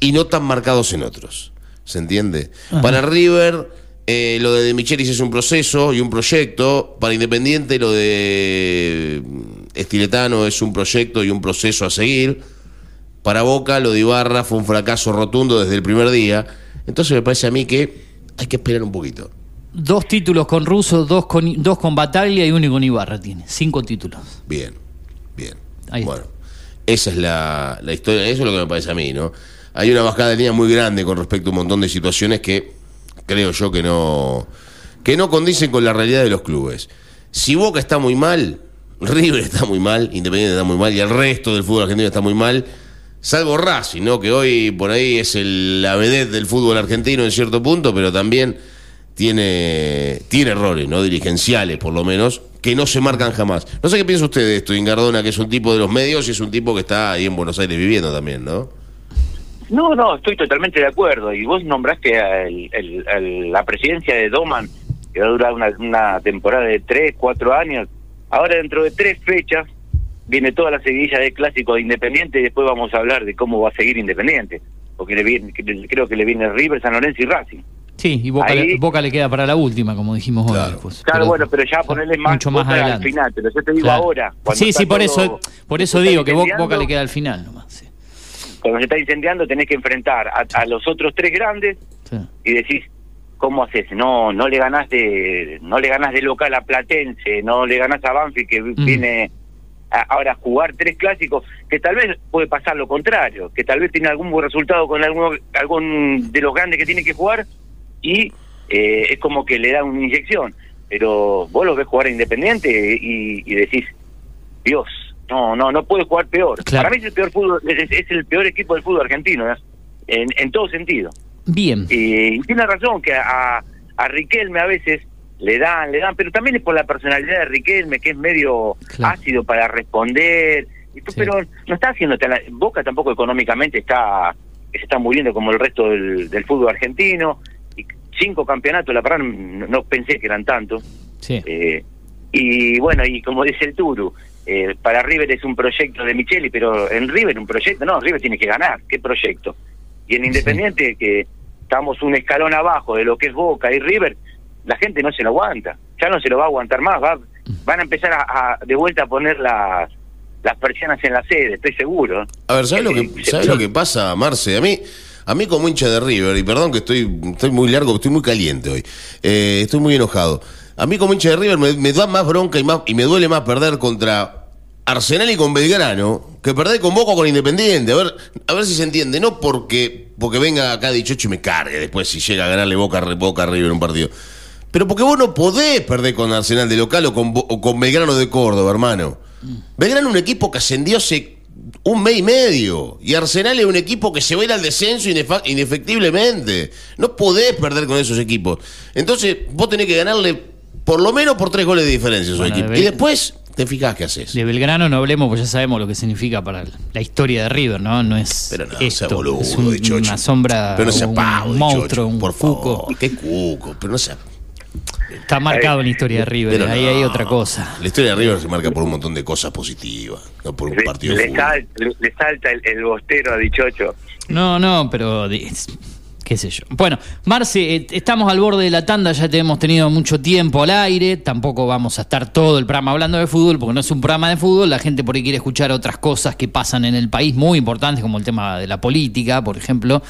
y no tan marcados en otros. ¿Se entiende? Para River, eh, lo de De Michelis es un proceso y un proyecto. Para Independiente, lo de mm, Estiletano es un proyecto y un proceso a seguir. Para Boca, lo de Ibarra fue un fracaso rotundo desde el primer día. Entonces me parece a mí que hay que esperar un poquito. Dos títulos con Russo, dos con, dos con Bataglia y uno con Ibarra tiene. Cinco títulos. Bien, bien. Ahí bueno, esa es la, la historia, eso es lo que me parece a mí, ¿no? Hay una bajada de línea muy grande con respecto a un montón de situaciones que creo yo que no, que no condicen con la realidad de los clubes. Si Boca está muy mal, River está muy mal, Independiente está muy mal y el resto del fútbol argentino está muy mal, salvo Racing, ¿no? Que hoy por ahí es el, la vedette del fútbol argentino en cierto punto, pero también tiene, tiene errores, ¿no? Dirigenciales, por lo menos, que no se marcan jamás. No sé qué piensa usted de esto, Ingardona, que es un tipo de los medios y es un tipo que está ahí en Buenos Aires viviendo también, ¿no? No, no, estoy totalmente de acuerdo. Y vos nombraste a el- la presidencia de Doman, que va a durar una, temporada de tres, cuatro años. Ahora, dentro de tres fechas, viene toda la seguidilla de clásico de Independiente y después vamos a hablar de cómo va a seguir Independiente. Porque le viene, creo que le viene River, San Lorenzo y Racing. Sí, y Boca, Ahí- le, Boca le queda para la última, como dijimos hoy. Claro. después. Claro, bueno, pero ya ponerle más, mucho más cosas al adelante. final. Pero yo te digo Claro. ahora. cuando Sí, sí, por todo- eso, por eso digo que Boca le queda al final nomás. Sí. Cuando se está incendiando tenés que enfrentar a, a los otros tres grandes Sí. y decís cómo haces no no le ganás de no le ganás de local a Platense no le ganás a Banfield que viene a- ahora a jugar tres clásicos que tal vez puede pasar lo contrario que tal vez tiene algún buen resultado con algún algún de los grandes que tiene que jugar y eh, es como que le da una inyección pero vos lo ves jugar a Independiente y, y decís Dios no no no puede jugar peor Claro. para mí es el peor fútbol es, es el peor equipo del fútbol argentino ¿eh? en, en todo sentido Bien. y, y tiene razón que a, a Riquelme a veces le dan, le dan, pero también es por la personalidad de Riquelme, que es medio Claro. ácido para responder, y tú- Sí. pero no está haciendo, tan- Boca tampoco económicamente está, se está muriendo como el resto del, del fútbol argentino, cinco campeonatos, la verdad no, no pensé que eran tantos, Sí. eh, y bueno, y como dice el Turu, eh, para River es un proyecto de Micheli, pero en River un proyecto, no, River tiene que ganar, ¿qué proyecto? Y en Independiente, que estamos un escalón abajo de lo que es Boca y River, la gente no se lo aguanta, ya no se lo va a aguantar más, va, van a empezar a, a- de vuelta a poner las, las persianas en la sede, estoy seguro. A ver, ¿sabes lo que, Eh, ¿sabes lo que pasa, Marce? A mí, a mí como hincha de River, y perdón que estoy, estoy muy largo, estoy muy caliente hoy, eh, estoy muy enojado. A mí como hincha de River me, me da más bronca y, más, y me duele más perder contra Arsenal y con Belgrano que perder con Boca o con Independiente. A ver, a ver si se entiende. No porque, porque venga acá 18 y me cargue después si llega a ganarle Boca, a- Boca River un partido. Pero porque vos no podés perder con Arsenal de local o con, o con Belgrano de Córdoba, hermano. Belgrano es un equipo que ascendió hace un mes y medio. Y Arsenal es un equipo que se va a ir al descenso inefectiblemente. No podés perder con esos equipos. Entonces, vos tenés que ganarle por lo menos por tres goles de diferencia a esos Bueno, equipos. de Y después te fijás qué haces. De Belgrano no hablemos, pues ya sabemos lo que significa para la historia de River, ¿no? No es Pero no, esto, sea boludo, es un- una sombra, Pero no sea un pavo, monstruo, un por cuco. favor. Qué cuco, pero no sea. Está marcado en la historia de River, pero ahí no. hay otra cosa. La historia de River se marca por un montón de cosas positivas, no por un Le, partido de le sal- le- salta el, el bostero a Dichocho. No, no, pero de- qué sé yo. Bueno, Marce, eh, estamos al borde de la tanda, ya te hemos tenido mucho tiempo al aire, tampoco vamos a estar todo el programa hablando de fútbol, porque no es un programa de fútbol, la gente por ahí quiere escuchar otras cosas que pasan en el país muy importantes, como el tema de la política, por ejemplo.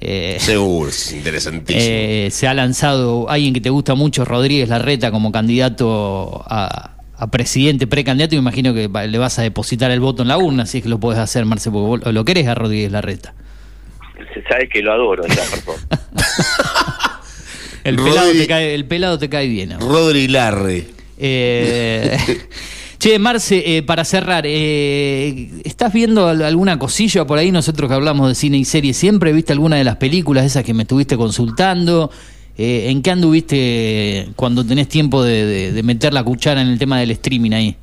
Eh, Seguro, es interesantísimo. eh, se ha lanzado alguien que te gusta mucho, Rodríguez Larreta, como candidato a, a presidente, precandidato. Me imagino que le vas a depositar el voto en la urna, si es que lo puedes hacer, Marce, porque vos lo querés a Rodríguez Larreta. Sabes que lo adoro, esa persona. [LAUGHS] El Rodri- pelado, te cae, el pelado te cae bien. ahora. Rodri Larre. Eh, [LAUGHS] che, Marce, eh, para cerrar, eh, ¿estás viendo al- alguna cosilla por ahí? Nosotros que hablamos de cine y series, ¿siempre viste alguna de las películas esas que me estuviste consultando? Eh, ¿En qué anduviste cuando tenés tiempo de, de- meter la cuchara en el tema del streaming ahí?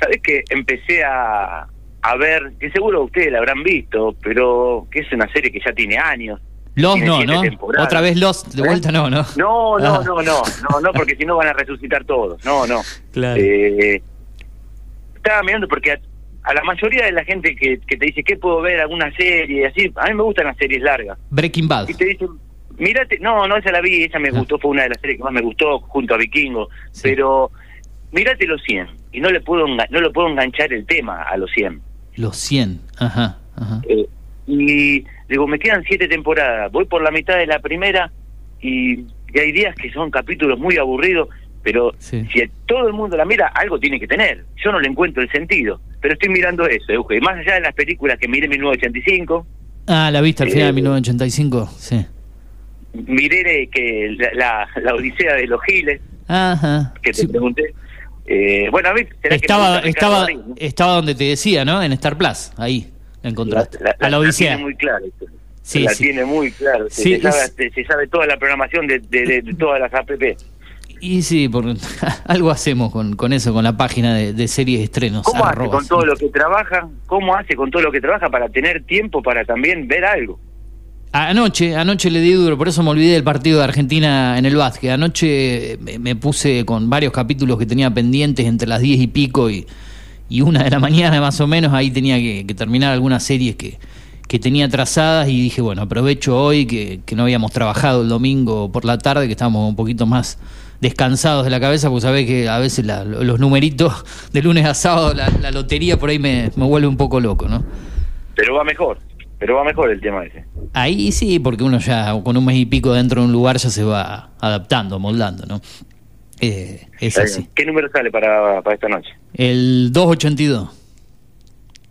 Sabes que empecé a, a ver, que seguro ustedes la habrán visto, pero que es una serie que ya tiene años. Tiene no, ¿no? temporadas. Otra vez Lost, de ¿Eh? vuelta no, ¿no? No, no, Ah. no, no, no, no, porque si no van a resucitar todos. No, no. Claro. Eh, estaba mirando porque a, a la mayoría de la gente que, que te dice que puedo ver alguna serie, así, a mí me gustan las series largas. Breaking Bad. Y te dicen, mírate, no, no, esa la vi, esa me Ah. gustó, fue una de las series que más me gustó junto a Vikingo, Sí. pero mírate los 100 y no le puedo no le puedo enganchar el tema a los 100. Los 100. Ajá, ajá. Eh, y digo, me quedan siete temporadas, voy por la mitad de la primera y, y hay días que son capítulos muy aburridos, pero Sí. si todo el mundo la mira, algo tiene que tener. Yo no le encuentro el sentido, pero estoy mirando eso, Euge. Más allá de las películas que miré en 1985, Ah, ¿la viste al final de Eh, 1985? Sí. miré que la, la, la Odisea de los Giles, Ajá. que te Sí. pregunté. Eh, bueno, a mí será que Estaba, Ricardo estaba, estaba donde te decía, ¿no? En Star Plus, ahí la encontraste. La- la- a la Odisea. tiene muy claro. Sí, la sí. tiene muy claro. Se, Sí, se sabe, es- se- se sabe toda la programación de, de- de- de todas las app. Y sí, porque [LAUGHS] algo hacemos con, con eso, con la página de, de series estrenos. ¿Cómo hace con todo lo que trabaja? ¿Cómo hace con todo lo que trabaja para tener tiempo para también ver algo? Anoche, anoche le di duro, por eso me olvidé del partido de Argentina en el básquet. Anoche me, me puse con varios capítulos que tenía pendientes entre las 10 y pico y, y una de la [LAUGHS] mañana más o menos. Ahí tenía que, que terminar algunas series que, que tenía trazadas y dije, bueno, aprovecho hoy que, que no habíamos trabajado el domingo por la tarde, que estábamos un poquito más descansados de la cabeza, porque sabés que a veces la- los numeritos [LAUGHS] de lunes a sábado, la, la lotería por ahí me, me vuelve un poco loco, ¿no? Pero va mejor, pero va mejor el tema ese. Ahí sí, porque uno ya con un mes y pico dentro de un lugar ya se va adaptando, moldando, ¿no? Eh, es así. ¿Qué número sale para, para esta noche? El 282.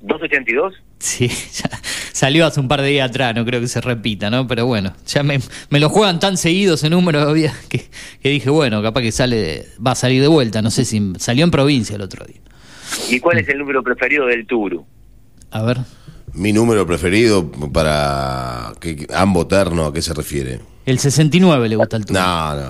¿282? Sí, [LAUGHS] ya salió hace un par de días atrás, no creo que se repita, ¿no? Pero bueno, ya me, me lo juegan tan seguido ese número [LAUGHS] había que, que dije, bueno, capaz que sale, va a salir de vuelta, no sé si salió en provincia el otro día. ¿Y cuál es el número preferido del Turu? A ver, Mi número preferido para que, que- ambos terno, ¿a qué se refiere? el 69 le gusta el. No, no. No, [LAUGHS]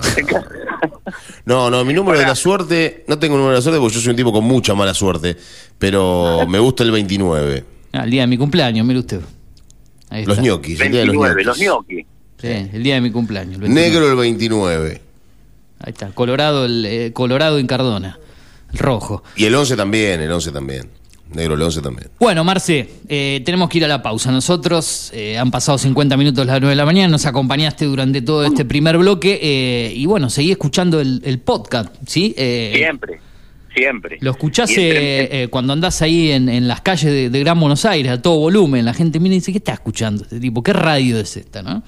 no, mi número de la suerte, no tengo número de la suerte porque yo soy un tipo con mucha mala suerte, pero me gusta el 29. Ah, el día de mi cumpleaños, mire usted. Ahí Los ñoquis, el día de los 29, ñoquis. los gnocchi. Sí, el día de mi cumpleaños. el 29. Negro el 29. Ahí está, Colorado, el, eh, Colorado en Cardona, el rojo. Y el 11 también, el 11 también. Negro el 11 también. Bueno, Marce, eh, tenemos que ir a la pausa. Nosotros eh, han pasado 50 minutos las 9 de la mañana, nos acompañaste durante todo este primer bloque eh, y bueno, seguí escuchando el, el podcast, ¿sí? Eh, Siempre, siempre. Lo escuchás entre- eh, eh, cuando andás ahí en, en las calles de, de Gran Buenos Aires, a todo volumen. La gente mira y dice, ¿qué está escuchando este tipo? ¿Qué radio es esta, no?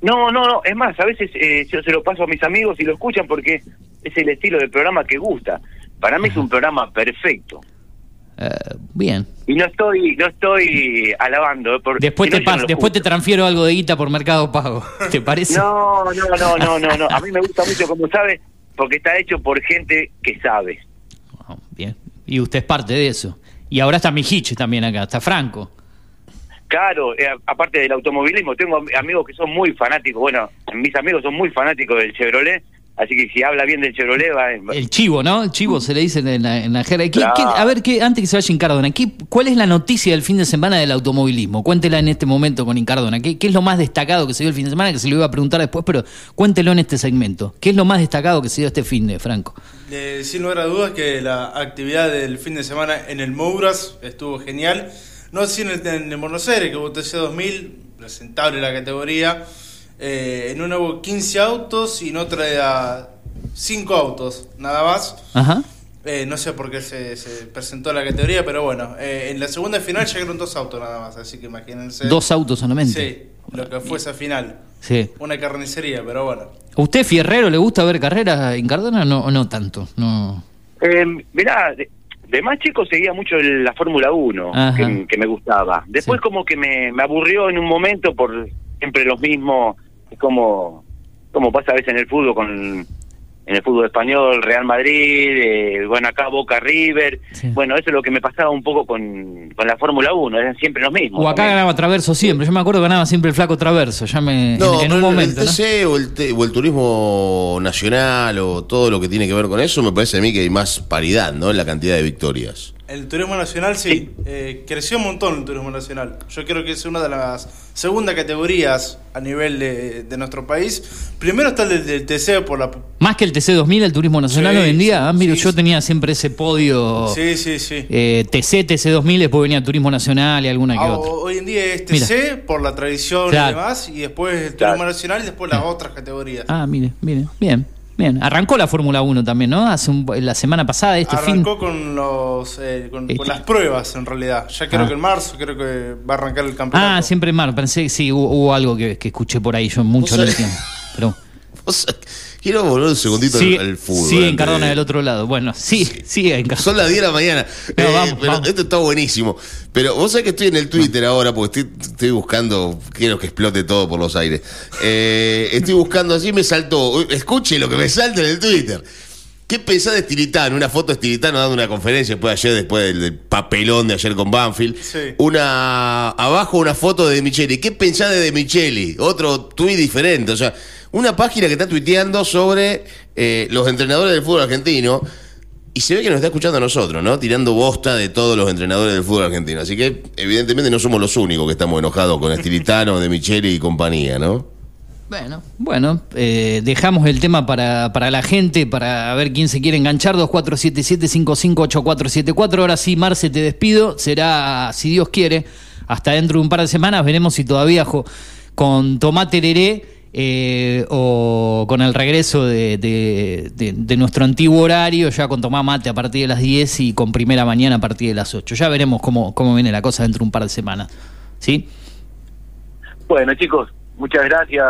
No, no, no, es más, a veces eh, yo se lo paso a mis amigos y lo escuchan porque es el estilo de programa que gusta. Para mí es un programa perfecto. Eh, bien. Y no estoy no estoy alabando. eh, Después, te no, no después te transfiero algo de guita por Mercado Pago. [LAUGHS] ¿Te parece? No, no, no, no, no, no. A mí me gusta mucho, como sabe, porque está hecho por gente que sabe. Bien. Y usted es parte de eso. Y ahora está Mijiche también acá, está Franco. Claro, eh, aparte del automovilismo, tengo am- amigos que son muy fanáticos. Bueno, mis amigos son muy fanáticos del Chevrolet, así que si habla bien del Chevrolet, va. El chivo, ¿no? El chivo se le dice en la, en la jerga. ¿Qué- Claro. qué- a ver, ¿qué, antes que se vaya Incardona, ¿qué, ¿cuál es la noticia del fin de semana del automovilismo? Cuéntela en este momento con Incardona. ¿Qué, qué es lo más destacado que se dio el fin de semana? Que se lo iba a preguntar después, pero cuéntelo en este segmento. ¿Qué es lo más destacado que se dio este fin de, Franco? Eh, sin lugar a dudas que la actividad del fin de semana en el Mouras estuvo genial. No así en el, en el Buenos Aires, que hubo TC 2000, presentable la categoría. Eh, en una hubo 15 autos y en otra 5 autos, nada más. Ajá. Eh, no sé por qué se, se presentó la categoría, pero bueno, eh, en la segunda final llegaron dos autos nada más, así que imagínense. Dos autos solamente. Sí, lo que fue esa final. Sí. Una carnicería, pero bueno. ¿A usted, Fierrero, le gusta ver carreras en Cardona no, o no tanto? No. Eh, mirá, de, de más chico seguía mucho el- la Fórmula 1, Ajá. que, que me gustaba. Después Sí. como que me, me aburrió en un momento por siempre los mismos, es como, como pasa a veces en el fútbol con en el fútbol español, Real Madrid, eh, bueno, acá Boca River. Sí. Bueno, eso es lo que me pasaba un poco con, con la Fórmula 1, eran siempre los mismos. O acá también. ganaba Traverso siempre. Yo me acuerdo que ganaba siempre el flaco Traverso. Ya me, No, en, en pero un momento. el ¿no? O, el te- o el turismo nacional o todo lo que tiene que ver con eso, me parece a mí que hay más paridad, ¿no? En la cantidad de victorias. El turismo nacional sí, eh, creció un montón el turismo nacional. Yo creo que es una de las segundas categorías a nivel de, de nuestro país. Primero está el del, del TC por la... Más que el TC2000, el turismo nacional Sí, hoy en día. Ah, mire, sí, yo sí. tenía siempre ese podio Sí, sí, sí. eh, TC, TC2000, después venía turismo nacional y alguna que Ah, otra. hoy en día es Mira. TC por la tradición Claro. y demás, y después el turismo Claro. nacional y después las otras categorías. Ah, mire, mire, bien, bien. Arrancó la Fórmula 1 también, ¿no? Hace un- la semana pasada, este fin. Arrancó con los eh, con, con Este. las pruebas en realidad. Ya creo Ah. que en marzo creo que va a arrancar el campeonato. Ah, siempre en mar. Pensé que sí, hubo, hubo algo que, que escuché por ahí. Yo mucho no entiendo. Pero. [LAUGHS] Quiero volver un segundito Sí, al, al fútbol. sí, en Cardona de- del otro lado. Bueno, sí, sí, en Cardona. Son las 10 de la mañana. No, Eh, vamos, pero vamos. esto está buenísimo. Pero vos sabés que estoy en el Twitter ahora porque estoy, estoy buscando. Quiero que explote todo por los aires. Eh, estoy buscando así me saltó. Escuche lo que me salta en el Twitter. ¿Qué pensás de Stilitano? Una foto de Stilitano dando una conferencia después de ayer, después del, del papelón de ayer con Banfield. Sí. Una abajo una foto de De Micheli. ¿Qué pensás de De Micheli? Otro tuit diferente. O sea, una página que está tuiteando sobre eh, los entrenadores del fútbol argentino. Y se ve que nos está escuchando a nosotros, ¿no? Tirando bosta de todos los entrenadores del fútbol argentino. Así que, evidentemente, no somos los únicos que estamos enojados con Estilitano, De Micheli y compañía, ¿no? Bueno, bueno, eh, dejamos el tema para, para la gente, para ver quién se quiere enganchar. 2477-558474. Ahora sí, Marce, te despido. Será, si Dios quiere, hasta dentro de un par de semanas. Veremos si todavía con Tomate Tereré eh, o con el regreso de, de- de- de nuestro antiguo horario, ya con Tomá Mate a partir de las 10 y con primera mañana a partir de las 8. Ya veremos cómo, cómo viene la cosa dentro de un par de semanas. ¿Sí? Bueno, chicos, muchas gracias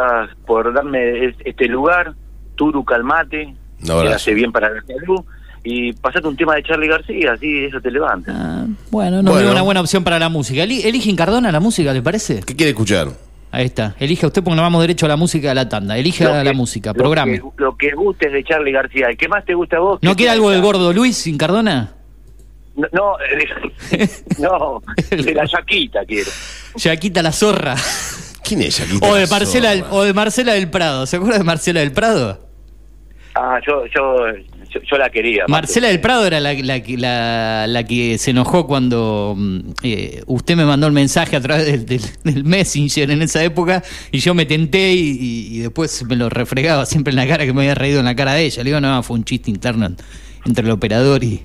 por darme es- este lugar. Turu, calmate. Abrazo. Que hace bien para la salud. Y pasate un tema de Charlie García, así eso te levanta. Ah, bueno, no Bueno. una buena opción para la música. Eli- Elige en Cardona la música, ¿le parece? ¿Qué quiere escuchar? Ahí está. Elige usted porque nos vamos derecho a la música de la tanda. Elige Lo a la que- música, lo programe. que- Lo que, gustes de Charlie García. ¿El que más te gusta a vos? ¿No ¿Qué quiere algo del gordo Luis sin Cardona? No, no, eh, [LAUGHS] no, de la Yaquita quiero. Yaquita la zorra. ¿Quién es Yaquita O de la Marcela o de Marcela del Prado. ¿Se acuerda de Marcela del Prado? Ah, yo, yo, yo, yo la quería. Marcela del Prado era la, la, que- la- la que se enojó cuando mm, eh, usted me mandó el mensaje a través del, del- del Messenger en esa época y yo me tenté y, después me lo refregaba siempre en la cara que me había reído en la cara de ella. Le digo, no, fue un chiste interno en- entre el operador y,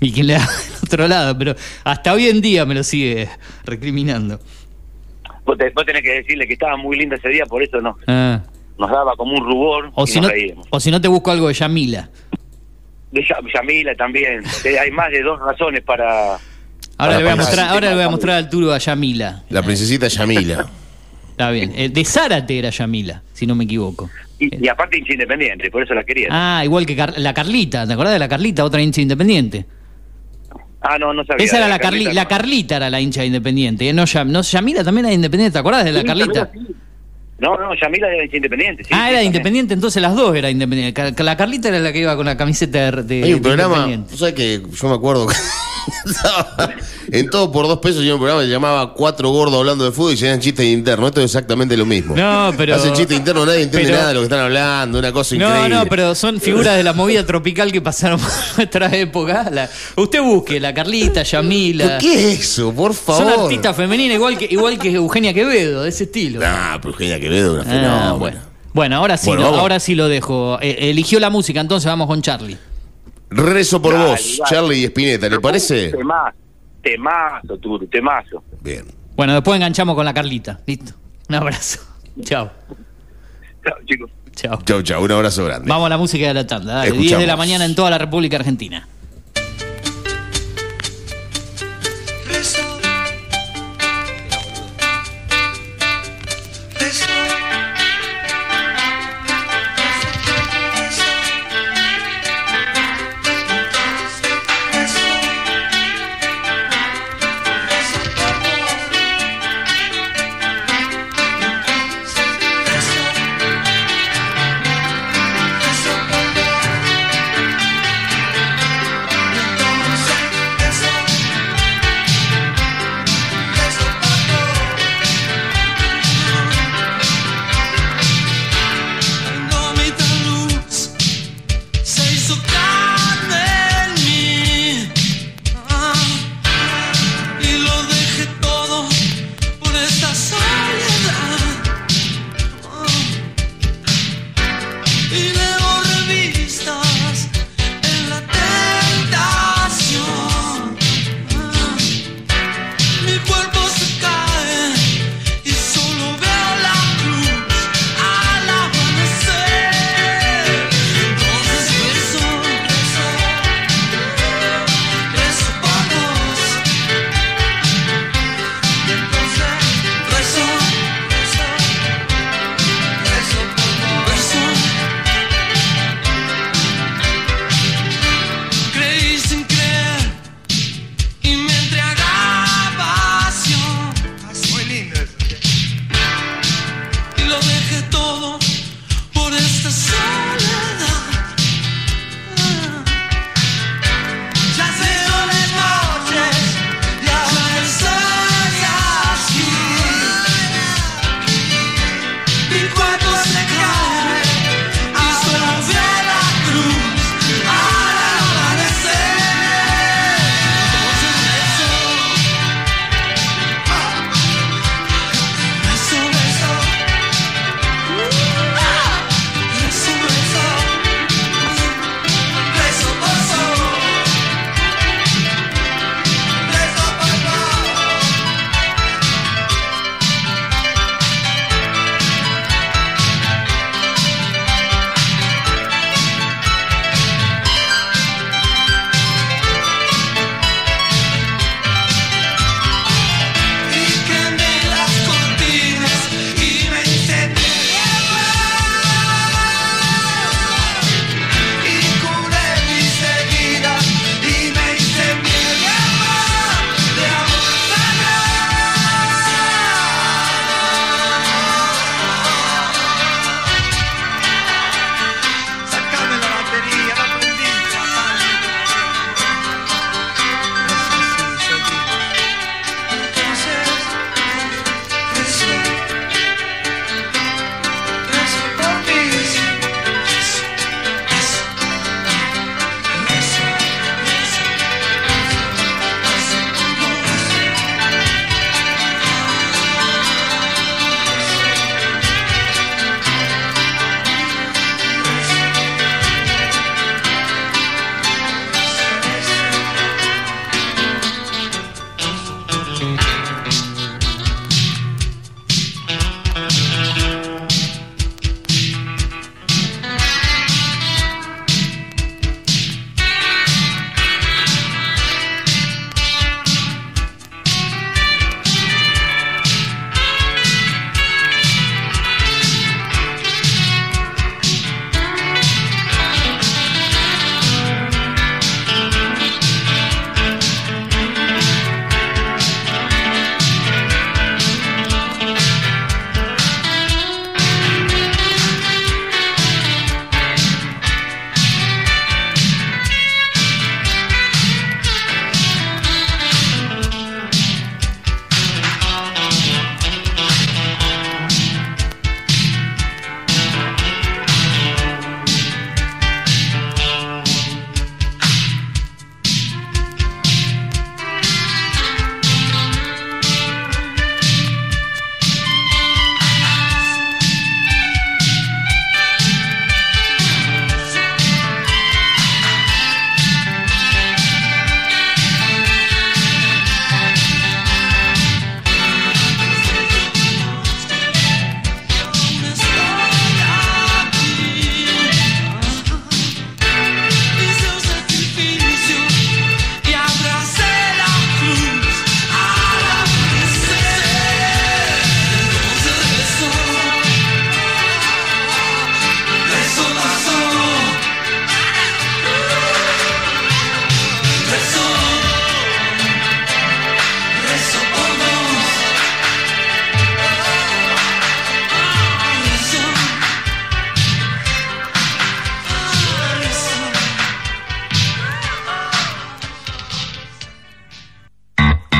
y quien le da [LAUGHS] del otro lado, pero hasta hoy en día me lo sigue recriminando. Vos, te- vos tenés que decirle que estaba muy linda ese día, por eso nos, Ah. nos daba como un rubor O, y si nos no, reíamos. o si no te busco algo de Yamila. De Ya- Yamila también. Eh, Hay más de dos razones para... Ahora Para le voy a mostrar, ahora le voy a mostrar al Turo a Yamila. La princesita Yamila. Está bien. Eh, de Zárate era Yamila, si no me equivoco. Y, y aparte hincha independiente, por eso la quería. Ah, igual que Car- la Carlita, ¿te acordás de la Carlita? Otra hincha independiente. Ah, no, no sabía. Esa era la, Carlita, Carli- la. Carlita era la hincha de Independiente. ¿eh? No, Yam- no, Yamila también era de Independiente. ¿Te acordás de la Sí, Carlita? No, no, Yamila era de Independiente. sí, ah, sí, era de. Independiente, entonces las dos eran Independiente. La Carlita era la que iba con la camiseta de, de- Hay un de programa, Independiente. ¿sabes que Yo me acuerdo [LAUGHS] en todo por dos pesos y un programa que llamaba Cuatro Gordos hablando de fútbol y se hacían chistes internos. Esto es exactamente lo mismo. No, pero- Hacen chistes internos, nadie entiende pero- nada de lo que están hablando, una cosa No, increíble. no, pero son figuras de la movida tropical que pasaron por [LAUGHS] nuestra época. La- usted busque, la Carlita, Yamila. ¿Pero ¿Qué es eso? Por favor. Son artistas femeninas igual que, igual que Eugenia Quevedo, de ese estilo. Ah, pero Eugenia Quevedo, una Ah, fenómena. bueno. Bueno, ahora sí, Bueno, ahora sí lo dejo. Eh, eligió la música, entonces vamos con Charlie. Rezo por Dale, vos, dale. Charlie y Spinetta, ¿le parece? Temazo, temazo, Turu, temazo. Bien. Bueno, después enganchamos con la Carlita. Listo. Un abrazo. [LAUGHS] Chao. Chao, chicos. Chao. Chau, chau, un abrazo grande. Vamos a la música de la tanda. Dale, 10 Escuchamos. de la mañana en toda la República Argentina.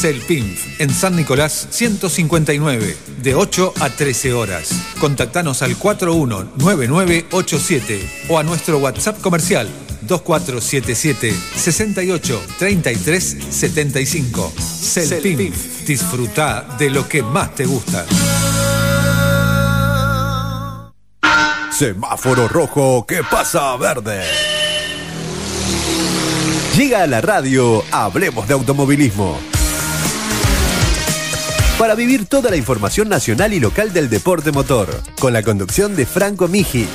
Celpinf, en San Nicolás 159, de 8 a 13 horas. Contactanos al 419987 o a nuestro WhatsApp comercial 2477 68 33 75. Celpinf, disfruta de lo que más te gusta. Semáforo rojo, ¿qué pasa verde? Llega a la radio, hablemos de automovilismo. Para vivir toda la información nacional y local del deporte motor, con la conducción de Franco Mijic.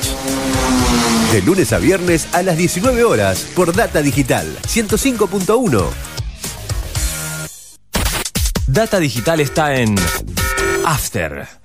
De lunes a viernes a las 19 horas por Data Digital 105.1. Data Digital está en After.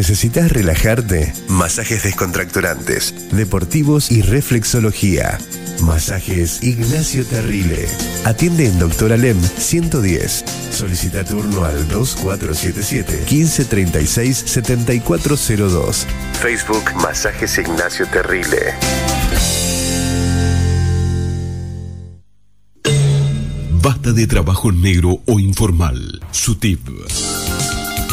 ¿Necesitas relajarte? Masajes descontracturantes, deportivos y reflexología. Masajes Ignacio Terrile. Atiende en Doctor Alem 110. Solicita turno al 2477 1536 7402. Facebook Masajes Ignacio Terrile. Basta de trabajo negro o informal. SUTIP.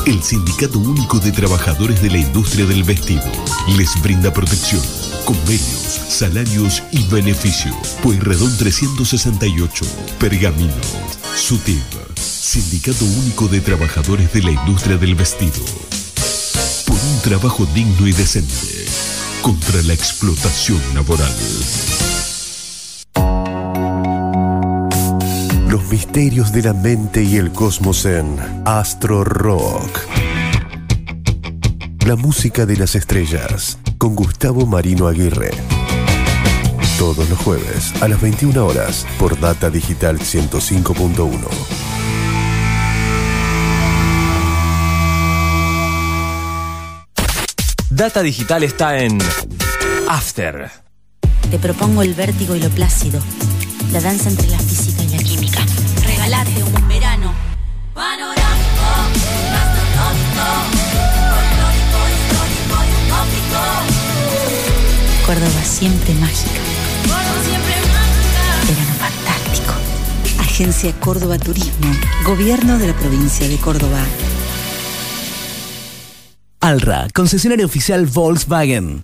El Sindicato Único de Trabajadores de la Industria del Vestido les brinda protección, convenios, salarios y beneficios. Pueyrredón 368, Pergamino. SUTIP. Sindicato Único de Trabajadores de la Industria del Vestido. Por un trabajo digno y decente. Contra la explotación laboral. Los misterios de la mente y el cosmos en Astro Rock. La música de las estrellas con Gustavo Marino Aguirre. Todos los jueves a las 21 horas por Data Digital 105.1. Data Digital está en After. Te propongo el vértigo y lo plácido la danza entre la física y la química. Regalate un verano panorámico, gastronómico, folclórico, histórico y utópico. Córdoba siempre mágica. Córdoba siempre mágica. Verano fantástico. Agencia Córdoba Turismo, Gobierno de la provincia de Córdoba. Alra, concesionario oficial Volkswagen.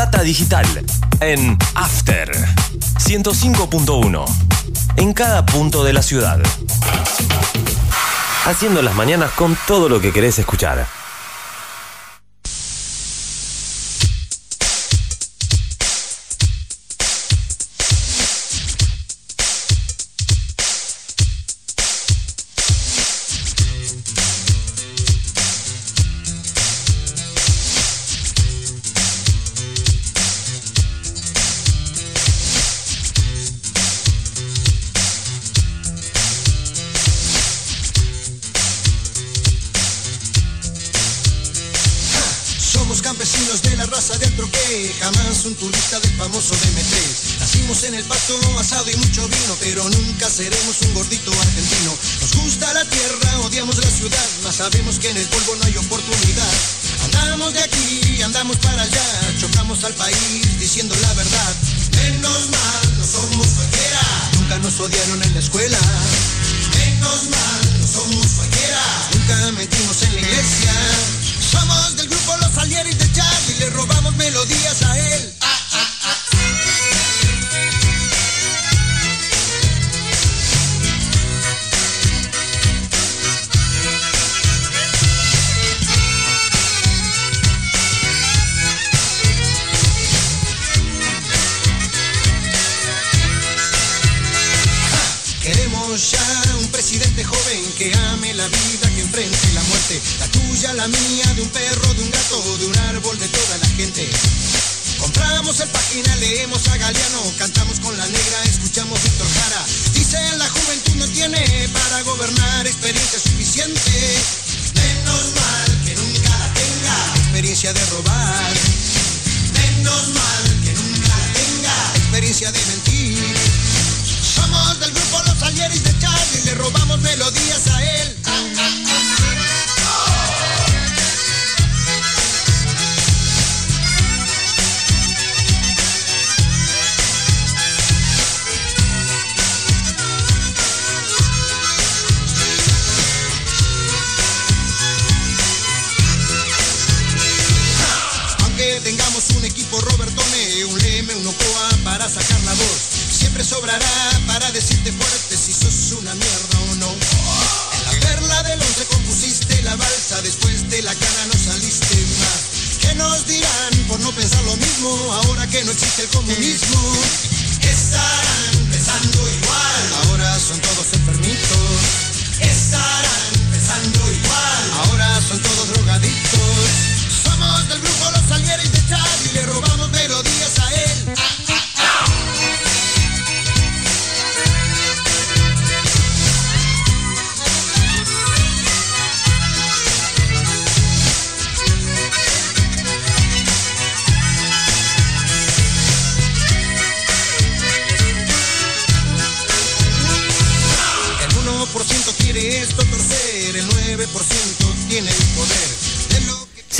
Data Digital en After 105.1 en cada punto de la ciudad. Haciendo las mañanas con todo lo que querés escuchar. El página, leemos a Galeano, cantamos con la negra, escuchamos Víctor Jara. Dicen la juventud no tiene para gobernar experiencia suficiente. Menos mal que nunca la tenga, experiencia de robar. Menos mal que nunca la tenga, experiencia de mentir. Somos del grupo Los Salieris de Charlie, le robamos melodías a él. Después de la cara no saliste más. ¿Qué nos dirán por no pensar lo mismo ahora que no existe el comunismo? Estarán pensando igual, ahora son todos enfermitos. Estarán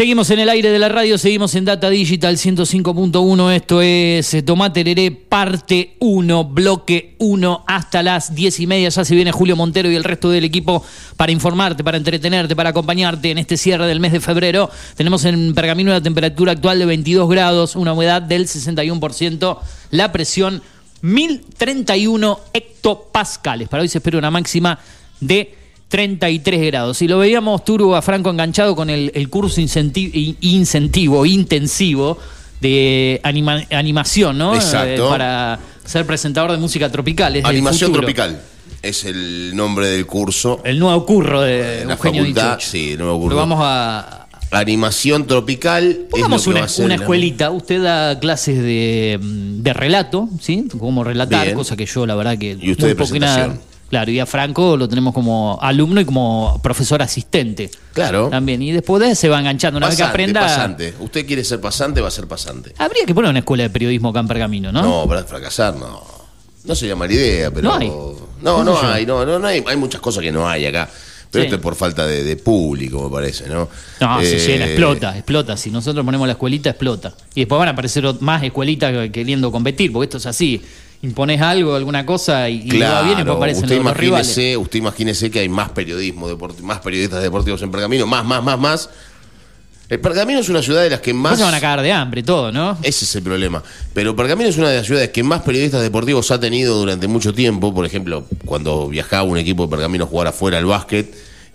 Seguimos en el aire de la radio, seguimos en Data Digital 105.1. Esto es eh, Tomate Leré, parte 1, bloque 1, hasta las 10 y media. Ya se viene Julio Montero y el resto del equipo para informarte, para entretenerte, para acompañarte en este cierre del mes de febrero. Tenemos en Pergamino la temperatura actual de 22 grados, una humedad del 61%, la presión 1031 hectopascales. Para hoy se espera una máxima de 33 grados. Y lo veíamos Turu a Franco enganchado con el, el curso incenti- in- incentivo, intensivo de anima- animación, ¿no? Exacto. Eh, para ser presentador de música tropical. es Animación tropical es el nombre del curso. El nuevo curro de la Eugenio facultad, sí, el nuevo curso. Lo vamos a, Animación tropical. Pongamos una, escuelita. Usted da clases de, de relato, ¿sí? Cómo relatar, Bien. cosa que yo, la verdad, que. Y usted de poco y nada- presentación. Claro, y a Franco lo tenemos como alumno y como profesor asistente. Claro. También. Y después de eso se va enganchando. Una vez que aprenda. pasante. Usted quiere ser pasante, va a ser pasante. Habría que poner una escuela de periodismo acá en Pergamino, ¿no? No, para fracasar, no. No sería mala idea, pero. No hay. No, hay, no, no, no hay. Hay muchas cosas que no hay acá. Pero Sí. esto es por falta de, de público, me parece, ¿no? No, se Eh, llena, explota, explota. Si nosotros ponemos la escuelita, explota. Y después van a aparecer más escuelitas que- queriendo competir, porque esto es así. Impones algo, alguna cosa y, y le va Claro, bien y después aparecen usted los, los rivales. imagínese, usted imagínese que hay más periodismo, más periodistas deportivos en Pergamino, más, más, más, más. El Pergamino es una ciudad de las que más. se van a cagar de hambre, todo, ¿no? Ese es el problema. Pero Pergamino es una de las ciudades que más periodistas deportivos ha tenido durante mucho tiempo. Por ejemplo, cuando viajaba un equipo de Pergamino a jugar afuera al básquet,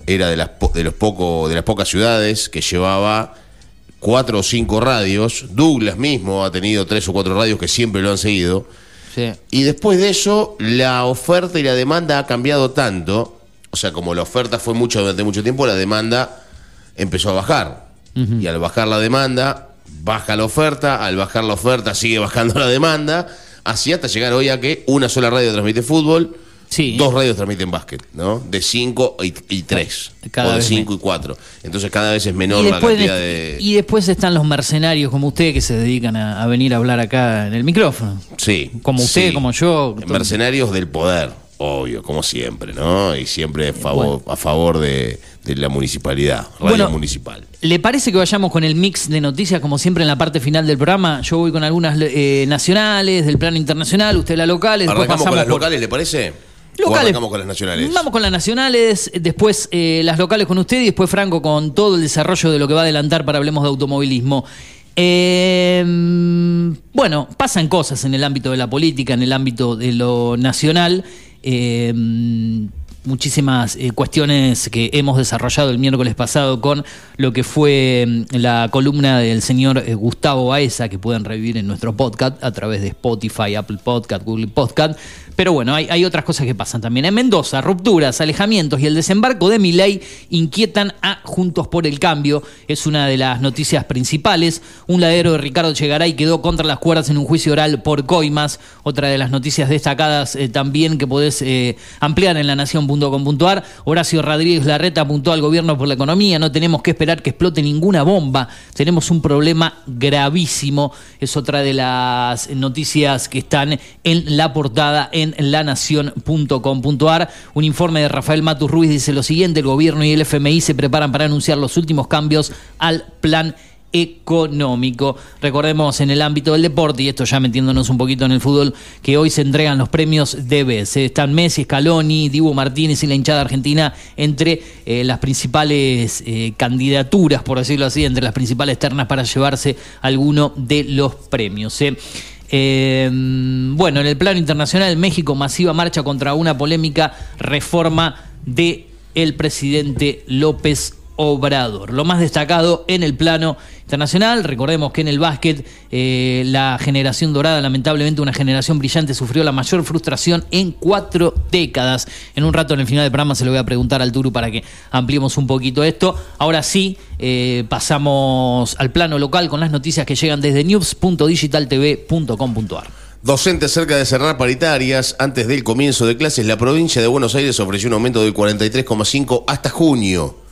era de las, po- de los poco, de las pocas ciudades que llevaba cuatro o cinco radios. Douglas mismo ha tenido tres o cuatro radios que siempre lo han seguido. Sí. Y después de eso, la oferta y la demanda ha cambiado tanto. O sea, como la oferta fue mucho durante mucho tiempo, la demanda empezó a bajar. Y al bajar la demanda, baja la oferta. Al bajar la oferta, sigue bajando [LAUGHS] la demanda. Así hasta llegar hoy a que una sola radio transmite fútbol. Dos radios transmiten básquet, ¿no? De cinco y, y tres. Cada o de vez cinco y cuatro. Entonces cada vez es menor la cantidad de- y después están los mercenarios como usted que se dedican a, a venir a hablar acá en el micrófono. Sí. Como usted, sí. como yo. Mercenarios del poder, obvio, como siempre, ¿no? Y siempre a favor, a favor de, de la municipalidad, radio Bueno, municipal. ¿Le parece que vayamos con el mix de noticias como siempre en la parte final del programa? Yo voy con algunas eh, nacionales, del plano internacional, usted las locales. ¿Arrancamos con las por- locales, le parece? ¿O Locales. arrancamos con las nacionales? Vamos con las nacionales, después eh, las locales con usted y después Franco con todo el desarrollo de lo que va a adelantar para Hablemos de Automovilismo. Eh, bueno, pasan cosas en el ámbito de la política, en el ámbito de lo nacional. Eh, muchísimas eh, cuestiones que hemos desarrollado el miércoles pasado con lo que fue mm, la columna del señor eh, Gustavo Baeza, que pueden revivir en nuestro podcast a través de Spotify, Apple Podcast, Google Podcast. Pero bueno, hay, otras cosas que pasan también. En Mendoza, rupturas, alejamientos y el desembarco de Milei inquietan a Juntos por el Cambio. Es una de las noticias principales. Un ladero de Ricardo Chegaray quedó contra las cuerdas en un juicio oral por coimas. Otra de las noticias destacadas eh, también que podés eh, ampliar en la nación.com.ar. Horacio Rodríguez Larreta apuntó al gobierno por la economía. No tenemos que esperar que explote ninguna bomba. Tenemos un problema gravísimo. Es otra de las noticias que están en la portada lanación.com.ar. Un informe de Rafael Matus Ruiz dice lo siguiente, el gobierno y el FMI se preparan para anunciar los últimos cambios al plan económico. Recordemos en el ámbito del deporte, y esto ya metiéndonos un poquito en el fútbol, que hoy se entregan los premios DBS. Están Messi, Scaloni, Dibu Martínez y la hinchada argentina entre eh, las principales eh, candidaturas, por decirlo así, entre las principales ternas para llevarse alguno de los premios. ¿eh? Eh, bueno, en el plano internacional, México masiva marcha contra una polémica reforma de el presidente López Obrador. Lo más destacado en el plano internacional, recordemos que en el básquet eh, la generación dorada, lamentablemente una generación brillante, sufrió la mayor frustración en cuatro décadas. En un rato en el final del programa se lo voy a preguntar al Turu para que ampliemos un poquito esto. Ahora sí, eh, pasamos al plano local con las noticias que llegan desde news.digitaltv.com.ar. Docentes cerca de cerrar paritarias, antes del comienzo de clases, la provincia de Buenos Aires ofreció un aumento del 43,5 hasta junio.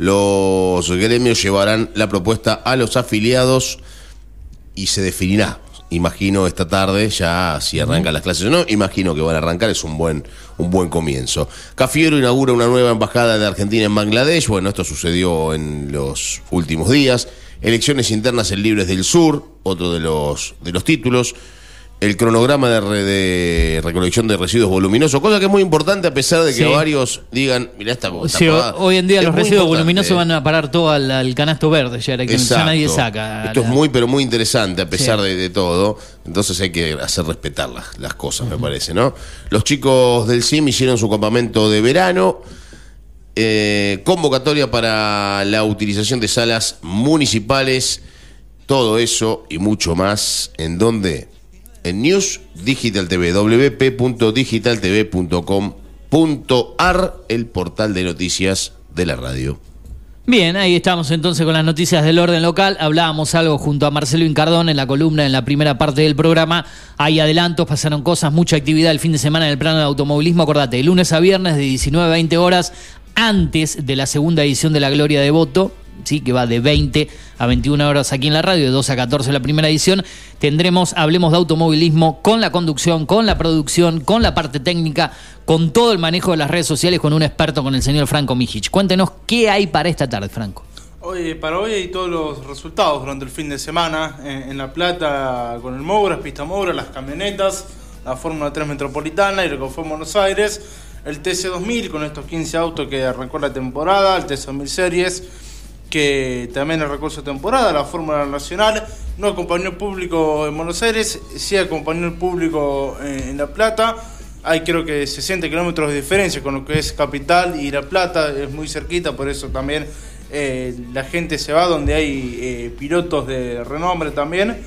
Los gremios llevarán la propuesta a los afiliados y se definirá. Imagino esta tarde, ya si arrancan las clases o no, imagino que van a arrancar, es un buen, un buen comienzo. Cafiero inaugura una nueva embajada de Argentina en Bangladesh, bueno, esto sucedió en los últimos días. Elecciones internas en Libres del Sur, otro de los, de los títulos. El cronograma de, re- de recolección de residuos voluminosos, cosa que es muy importante a pesar de que Sí. varios digan, mirá esta Sí, apagada". hoy en día Es los residuos importante. voluminosos van a parar todo al, al canasto verde, ya que ya nadie saca. Esto es muy, pero muy interesante a pesar Sí. de, de todo. Entonces hay que hacer respetar las, las cosas, me parece, ¿no? Los chicos del CIM hicieron su campamento de verano. eh, convocatoria para la utilización de salas municipales. Todo eso y mucho más. ¿En dónde? En News Digital TV, wp.digitaltv.com.ar, el portal de noticias de la radio. Bien, ahí estamos entonces con las noticias del orden local. Hablábamos algo junto a Marcelo Incardón en la columna en la primera parte del programa. Hay adelantos, pasaron cosas, mucha actividad el fin de semana en el plano de automovilismo. Acordate, de lunes a viernes de 19 a 20 horas antes de la segunda edición de la Gloria de Voto. Sí, que va de 20 a 21 horas aquí en la radio, de 12 a 14 la primera edición. Tendremos, hablemos de automovilismo con la conducción, con la producción, con la parte técnica, con todo el manejo de las redes sociales, con un experto, con el señor Franco Mijic. Cuéntenos qué hay para esta tarde, Franco. Hoy, para hoy hay todos los resultados durante el fin de semana en, La Plata con el Moura, Pista Moura, las camionetas, la Fórmula 3 Metropolitana y lo que fue en Buenos Aires, el TC2000 con estos 15 autos que arrancó la temporada, el TC2000 Series que también arrancó su temporada, la Fórmula Nacional, no acompañó público en Buenos Aires, sí acompañó el público en, en La Plata, hay creo que 60 kilómetros de diferencia con lo que es Capital y La Plata, es muy cerquita, por eso también eh, la gente se va donde hay eh, pilotos de renombre también.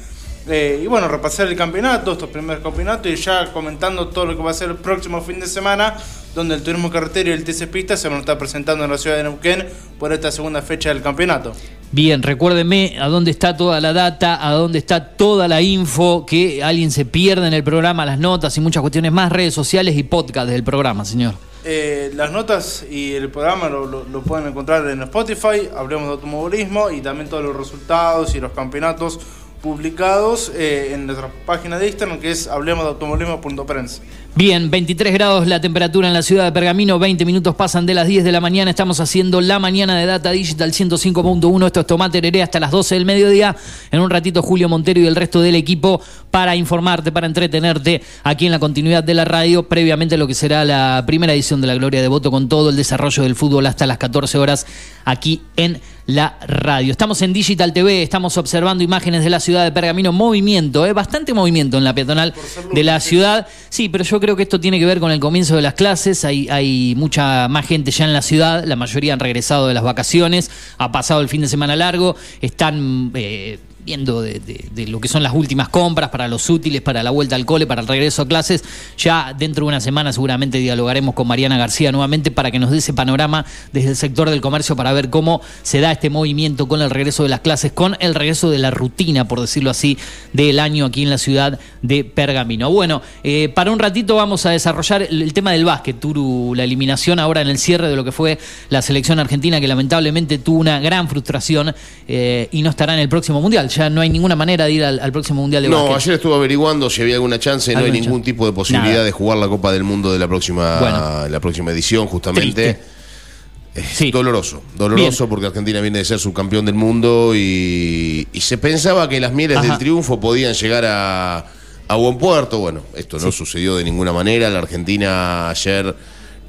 Eh, y bueno, repasar el campeonato, estos primeros campeonatos y ya comentando todo lo que va a ser el próximo fin de semana, donde el turismo carretero y el TC Pista se van a estar presentando en la ciudad de Neuquén por esta segunda fecha del campeonato. Bien, recuérdeme a dónde está toda la data, a dónde está toda la info, que alguien se pierde en el programa, las notas y muchas cuestiones más, redes sociales y podcast del programa, señor. Eh, las notas y el programa lo, lo- lo pueden encontrar en Spotify, hablemos de automovilismo y también todos los resultados y los campeonatos publicados eh, en nuestra página de Instagram que es hablemos de automovilismo.prensa. Bien, 23 grados la temperatura en la ciudad de Pergamino, 20 minutos pasan de las 10 de la mañana, estamos haciendo la mañana de Data Digital 105.1, esto es Tomate Hereré hasta las 12 del mediodía, en un ratito Julio Montero y el resto del equipo para informarte, para entretenerte aquí en la continuidad de la radio, previamente lo que será la primera edición de la Gloria de Voto con todo el desarrollo del fútbol hasta las 14 horas aquí en la radio. Estamos en Digital TV, estamos observando imágenes de la ciudad de Pergamino, movimiento, ¿eh? bastante movimiento en la peatonal de la ciudad. Sí, pero yo creo que esto tiene que ver con el comienzo de las clases, hay, hay mucha más gente ya en la ciudad, la mayoría han regresado de las vacaciones, ha pasado el fin de semana largo, están... eh, viendo de, lo que son las últimas compras para los útiles, para la vuelta al cole, para el regreso a clases. Ya dentro de una semana seguramente dialogaremos con Mariana García nuevamente para que nos dé ese panorama desde el sector del comercio para ver cómo se da este movimiento con el regreso de las clases, con el regreso de la rutina, por decirlo así, del año aquí en la ciudad de Pergamino. Bueno, eh, para un ratito vamos a desarrollar el, el tema del básquet, Turu, la eliminación ahora en el cierre de lo que fue la selección argentina, que lamentablemente tuvo una gran frustración eh, y no estará en el próximo mundial. Ya no hay ninguna manera de ir al, al próximo mundial de No, básquet. ayer estuve averiguando si había alguna chance, no hay ningún chance. tipo de posibilidad Nada. de jugar la Copa del Mundo de la próxima, Bueno. la próxima edición, justamente. Es doloroso, doloroso porque Argentina viene de ser subcampeón del mundo y, y se pensaba que las mieles Ajá. del triunfo podían llegar a, a buen puerto. Bueno, esto no sucedió de ninguna manera. La Argentina ayer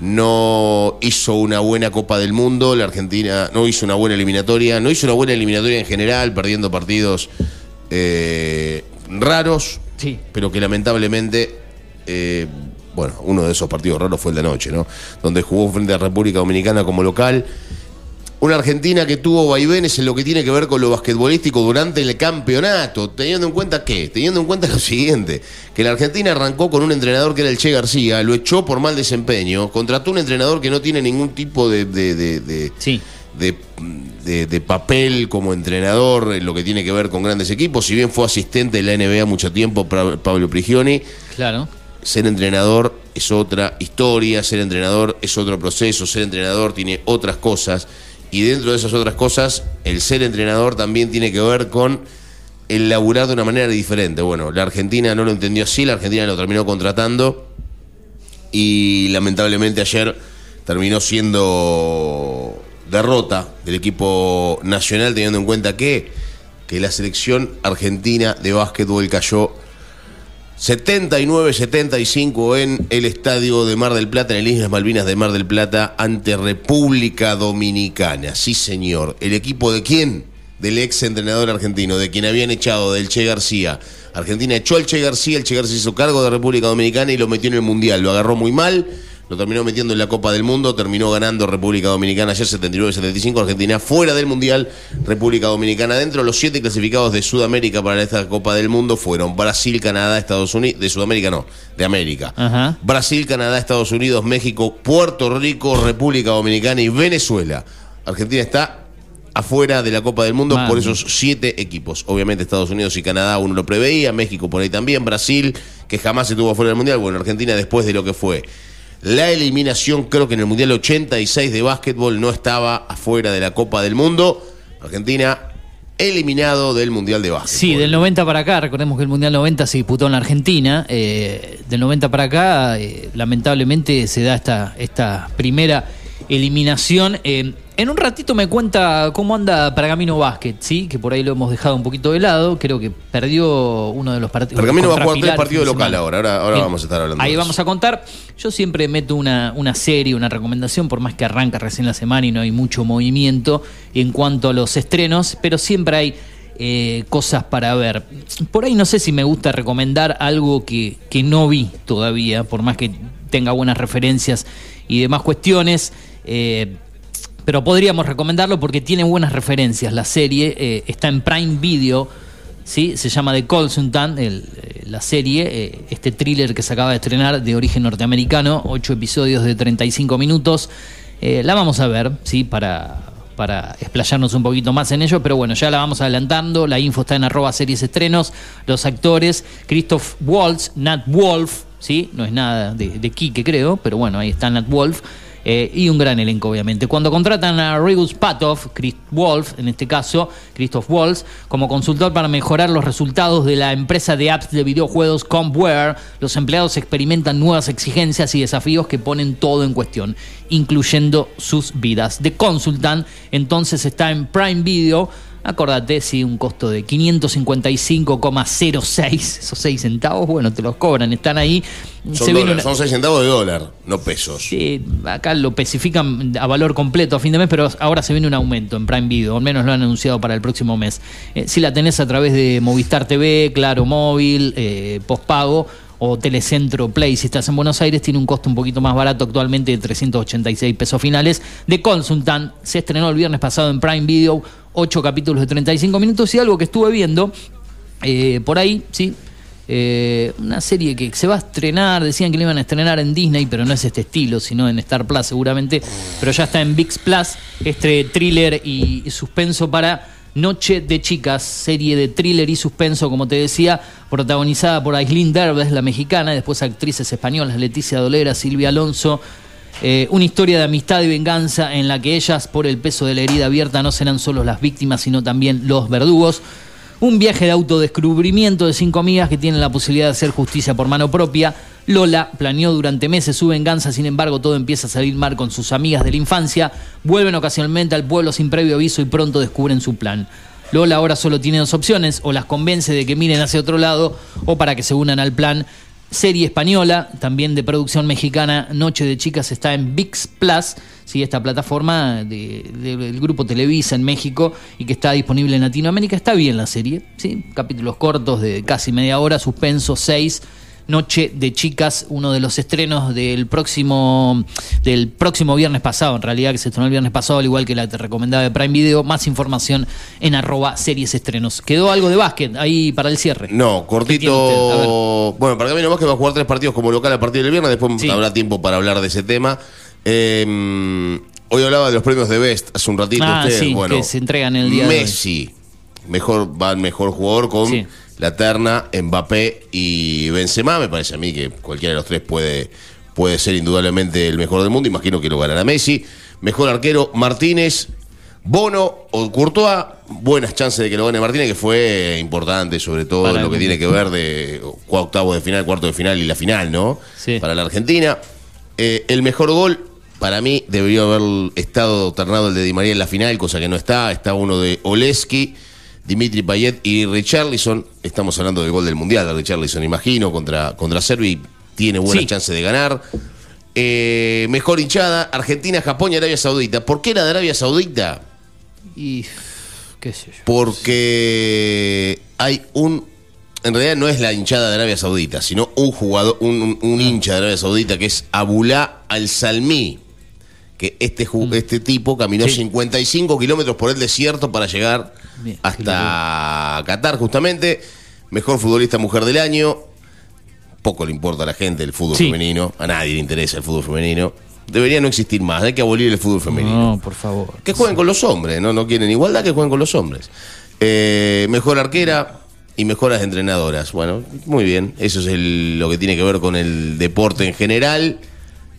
no hizo una buena Copa del Mundo, la Argentina no hizo una buena eliminatoria, no hizo una buena eliminatoria en general, perdiendo partidos eh, raros, pero que lamentablemente, eh, bueno, uno de esos partidos raros fue el de anoche, ¿no? Donde jugó frente a República Dominicana como local. Una Argentina que tuvo vaivenes en lo que tiene que ver con lo basquetbolístico durante el campeonato, teniendo en cuenta qué, teniendo en cuenta lo siguiente, que la Argentina arrancó con un entrenador que era el Che García, lo echó por mal desempeño, contrató un entrenador que no tiene ningún tipo de, de, de- de- de- de- de papel como entrenador en lo que tiene que ver con grandes equipos, si bien fue asistente de la NBA mucho tiempo, Pablo Prigioni, Claro. ser entrenador es otra historia, ser entrenador es otro proceso, ser entrenador tiene otras cosas y dentro de esas otras cosas el ser entrenador también tiene que ver con el laburar de una manera diferente. Bueno, la Argentina no lo entendió así, la Argentina lo terminó contratando y lamentablemente ayer terminó siendo derrota del equipo nacional teniendo en cuenta que, que la selección argentina de básquetbol cayó 79-75 en el estadio de Mar del Plata, en el Islas Malvinas de Mar del Plata, ante República Dominicana. Sí, señor. ¿El equipo de quién? Del ex entrenador argentino, de quien habían echado, del Che García. Argentina echó al Che García, el Che García hizo cargo de República Dominicana y lo metió en el Mundial. Lo agarró muy mal, lo terminó metiendo en la Copa del Mundo, terminó ganando República Dominicana ayer 79-75, Argentina fuera del Mundial, República Dominicana dentro. Los siete clasificados de Sudamérica para esta Copa del Mundo fueron Brasil, Canadá, Estados Unidos, de Sudamérica no, de América. Ajá. Brasil, Canadá, Estados Unidos, México, Puerto Rico, República Dominicana y Venezuela. Argentina está afuera de la Copa del Mundo Madre por esos siete equipos. Obviamente Estados Unidos y Canadá uno lo preveía, México por ahí también, Brasil, que jamás estuvo afuera del Mundial, bueno, Argentina después de lo que fue. La eliminación, creo que en el Mundial 86 de básquetbol no estaba afuera de la Copa del Mundo. Argentina eliminado del Mundial de básquet. Sí, del 90 para acá, recordemos que el Mundial 90 se disputó en la Argentina, eh, del 90 para acá eh, lamentablemente se da esta, esta primera eliminación. Eh, en un ratito me cuenta cómo anda Pergamino Basket, ¿sí? que por ahí lo hemos dejado un poquito de lado, creo que perdió uno de los partidos. Pergamino va a jugar tres partidos local ahora, ahora, ahora Bien. vamos a estar hablando Ahí de vamos a contar. Yo siempre meto una, una serie, una recomendación, por más que arranca recién la semana y no hay mucho movimiento en cuanto a los estrenos, pero siempre hay eh, cosas para ver. Por ahí no sé si me gusta recomendar algo que, que no vi todavía, por más que tenga buenas referencias y demás cuestiones. eh, pero podríamos recomendarlo porque tiene buenas referencias. La serie eh, está en Prime Video, ¿sí? se llama The Consultant, el, eh, la serie, eh, este thriller que se acaba de estrenar de origen norteamericano, ocho episodios de 35 minutos. La vamos a ver, ¿sí? para, para explayarnos un poquito más en ello, pero bueno, ya la vamos adelantando. La info está en arroba series estrenos. Los actores, Christoph Waltz, Nat Wolf, ¿sí? no es nada de, de Kike, creo, pero bueno, ahí está Nat Wolf. Eh, y un gran elenco, obviamente. Cuando contratan a Regus Patov, Chris Wolf, en este caso, Christoph Waltz, como consultor para mejorar los resultados de la empresa de apps de videojuegos Compware, los empleados experimentan nuevas exigencias y desafíos que ponen todo en cuestión, incluyendo sus vidas. The Consultant, entonces, está en Prime Video. Acordate, si un costo de 555,06, esos 6 centavos, bueno, te los cobran, están ahí. Son, Se viene dólares, una- son 6 centavos de dólar, no pesos. Sí, acá lo especifican a valor completo a fin de mes, pero ahora se viene un aumento en Prime Video, al menos lo han anunciado para el próximo mes. Eh, si la tenés a través de Movistar TV, Claro Móvil, eh, postpago o Telecentro Play, si estás en Buenos Aires, tiene un costo un poquito más barato actualmente de 386 pesos finales. De Consultant se estrenó el viernes pasado en Prime Video, 8 capítulos de 35 minutos y algo que estuve viendo eh, por ahí, sí. Eh, una serie que se va a estrenar, decían que la iban a estrenar en Disney, pero no es este estilo, sino en Star Plus seguramente, pero ya está en VIX Plus, este thriller y, suspenso para Noche de Chicas, serie de thriller y suspenso, como te decía, protagonizada por Aislinn Derbez, la mexicana, y después actrices españolas, Leticia Dolera, Silvia Alonso, eh, una historia de amistad y venganza en la que ellas, por el peso de la herida abierta, no serán solo las víctimas, sino también los verdugos. Un viaje de autodescubrimiento de cinco amigas que tienen la posibilidad de hacer justicia por mano propia. Lola planeó durante meses su venganza, sin embargo todo empieza a salir mal con sus amigas de la infancia. Vuelven ocasionalmente al pueblo sin previo aviso y pronto descubren su plan. Lola ahora solo tiene dos opciones, o las convence de que miren hacia otro lado o para que se unan al plan. Serie española, también de producción mexicana, Noche de Chicas está en VIX Plus, ¿sí? esta plataforma de- de- del grupo Televisa en México y que está disponible en Latinoamérica. Está bien la serie, ¿sí? capítulos cortos de casi media hora, suspenso 6. Noche de Chicas, uno de los estrenos del próximo del próximo viernes pasado, en realidad que se estrenó el viernes pasado, al igual que la te recomendaba de Prime Video. Más información en arroba series estrenos. ¿Quedó algo de básquet ahí para el cierre? No, cortito. Bueno, para mí nomás que va a jugar tres partidos como local a partir del viernes, después habrá tiempo para hablar de ese tema. Eh, hoy hablaba de los premios de Best hace un ratito Ah, usted. sí, bueno, que se entregan el día de hoy. Messi, mejor, va el mejor jugador con Sí. La terna, Mbappé y Benzema. Me parece a mí que cualquiera de los tres puede, puede ser indudablemente el mejor del mundo. Imagino que lo ganará Messi. Mejor arquero, Martínez. Bono o Courtois, buenas chances de que lo gane Martínez, que fue importante, sobre todo Para en lo el que tiene que ver de octavos de final, cuarto de final y la final, ¿no? Sí. Para la Argentina. Eh, el mejor gol, para mí, debería haber estado alternado el de Di María en la final, cosa que no está. Está uno de Oleski, Dimitri Payet y Richarlison. Estamos hablando del gol del Mundial de Richarlison, imagino, contra, contra Serbia y tiene buena Sí. chance de ganar. Eh, mejor hinchada, Argentina, Japón y Arabia Saudita. ¿Por qué la de Arabia Saudita? Y qué sé yo. Porque hay un en realidad no es la hinchada de Arabia Saudita, sino un jugador, un, un- un hincha de Arabia Saudita que es Abulá Al-Salmi. Que este, ju- este tipo caminó 55 kilómetros por el desierto para llegar hasta Qatar, justamente. Mejor futbolista mujer del año. Poco le importa a la gente el fútbol Sí. femenino. A nadie le interesa el fútbol femenino. Debería no existir más. Hay que abolir el fútbol femenino. No, por favor. Que jueguen con los hombres, ¿no? No quieren igualdad, que jueguen con los hombres. Eh, mejor arquera y mejoras entrenadoras. Bueno, muy bien. Eso es el- lo que tiene que ver con el deporte en general.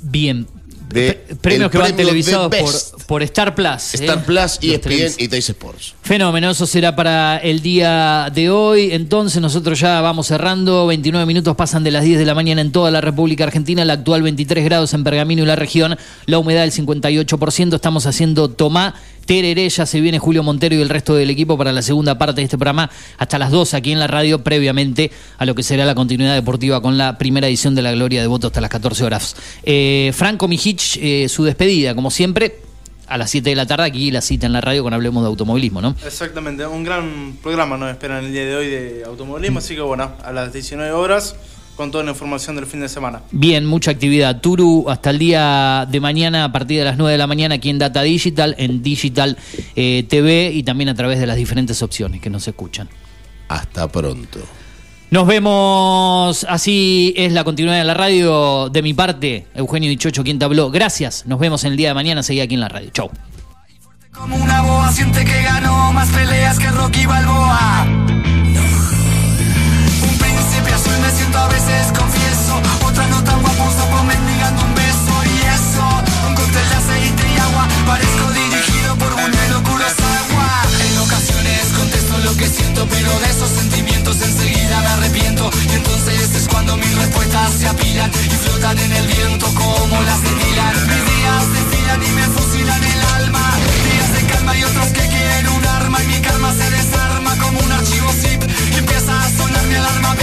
Bien. De Premios que van televisados por, por Star Plus. Star ¿eh? Plus, Los ESPN televis- y Sports. Fenómeno, eso será para el día de hoy. Entonces nosotros ya vamos cerrando. 29 minutos pasan de las 10 de la mañana en toda la República Argentina. La actual 23 grados en Pergamino y la región. La humedad del 58%. Estamos haciendo Tomá. Tereré, ya se viene Julio Montero y el resto del equipo para la segunda parte de este programa hasta las 2 aquí en la radio, previamente a lo que será la continuidad deportiva con la primera edición de la Gloria de Voto hasta las 14 horas. Eh, Franco Mijich, eh, su despedida, como siempre, a las 7 de la tarde, aquí la cita en la radio con Hablemos de Automovilismo, ¿no? Exactamente, un gran programa nos espera en el día de hoy de automovilismo, así que bueno, a las 19 horas con toda la información del fin de semana. Bien, mucha actividad. Turu, hasta el día de mañana, a partir de las 9 de la mañana, aquí en Data Digital, en Digital eh, TV y también a través de las diferentes opciones que nos escuchan. Hasta pronto. Nos vemos, así es la continuidad de la radio. De mi parte, Eugenio Dichocho, quien te habló. Gracias, nos vemos en el día de mañana, seguí aquí en la radio. Chau. Como una boa siente que ganó más peleas que Rocky Balboa. A veces confieso. Otra no tan guapo, sapo mendigando un beso. Y eso, un cóctel de aceite y agua. Parezco dirigido por Buñuelo Kurosawa. En ocasiones contesto lo que siento, pero de esos sentimientos enseguida me arrepiento. Y entonces es cuando mis respuestas se apilan y flotan en el viento como las Dylan. Mis días desfilan y me fusilan el alma. Días de calma y otros que quieren un arma. Y mi karma se desarma como un archivo zip. Y empieza a sonar mi alarma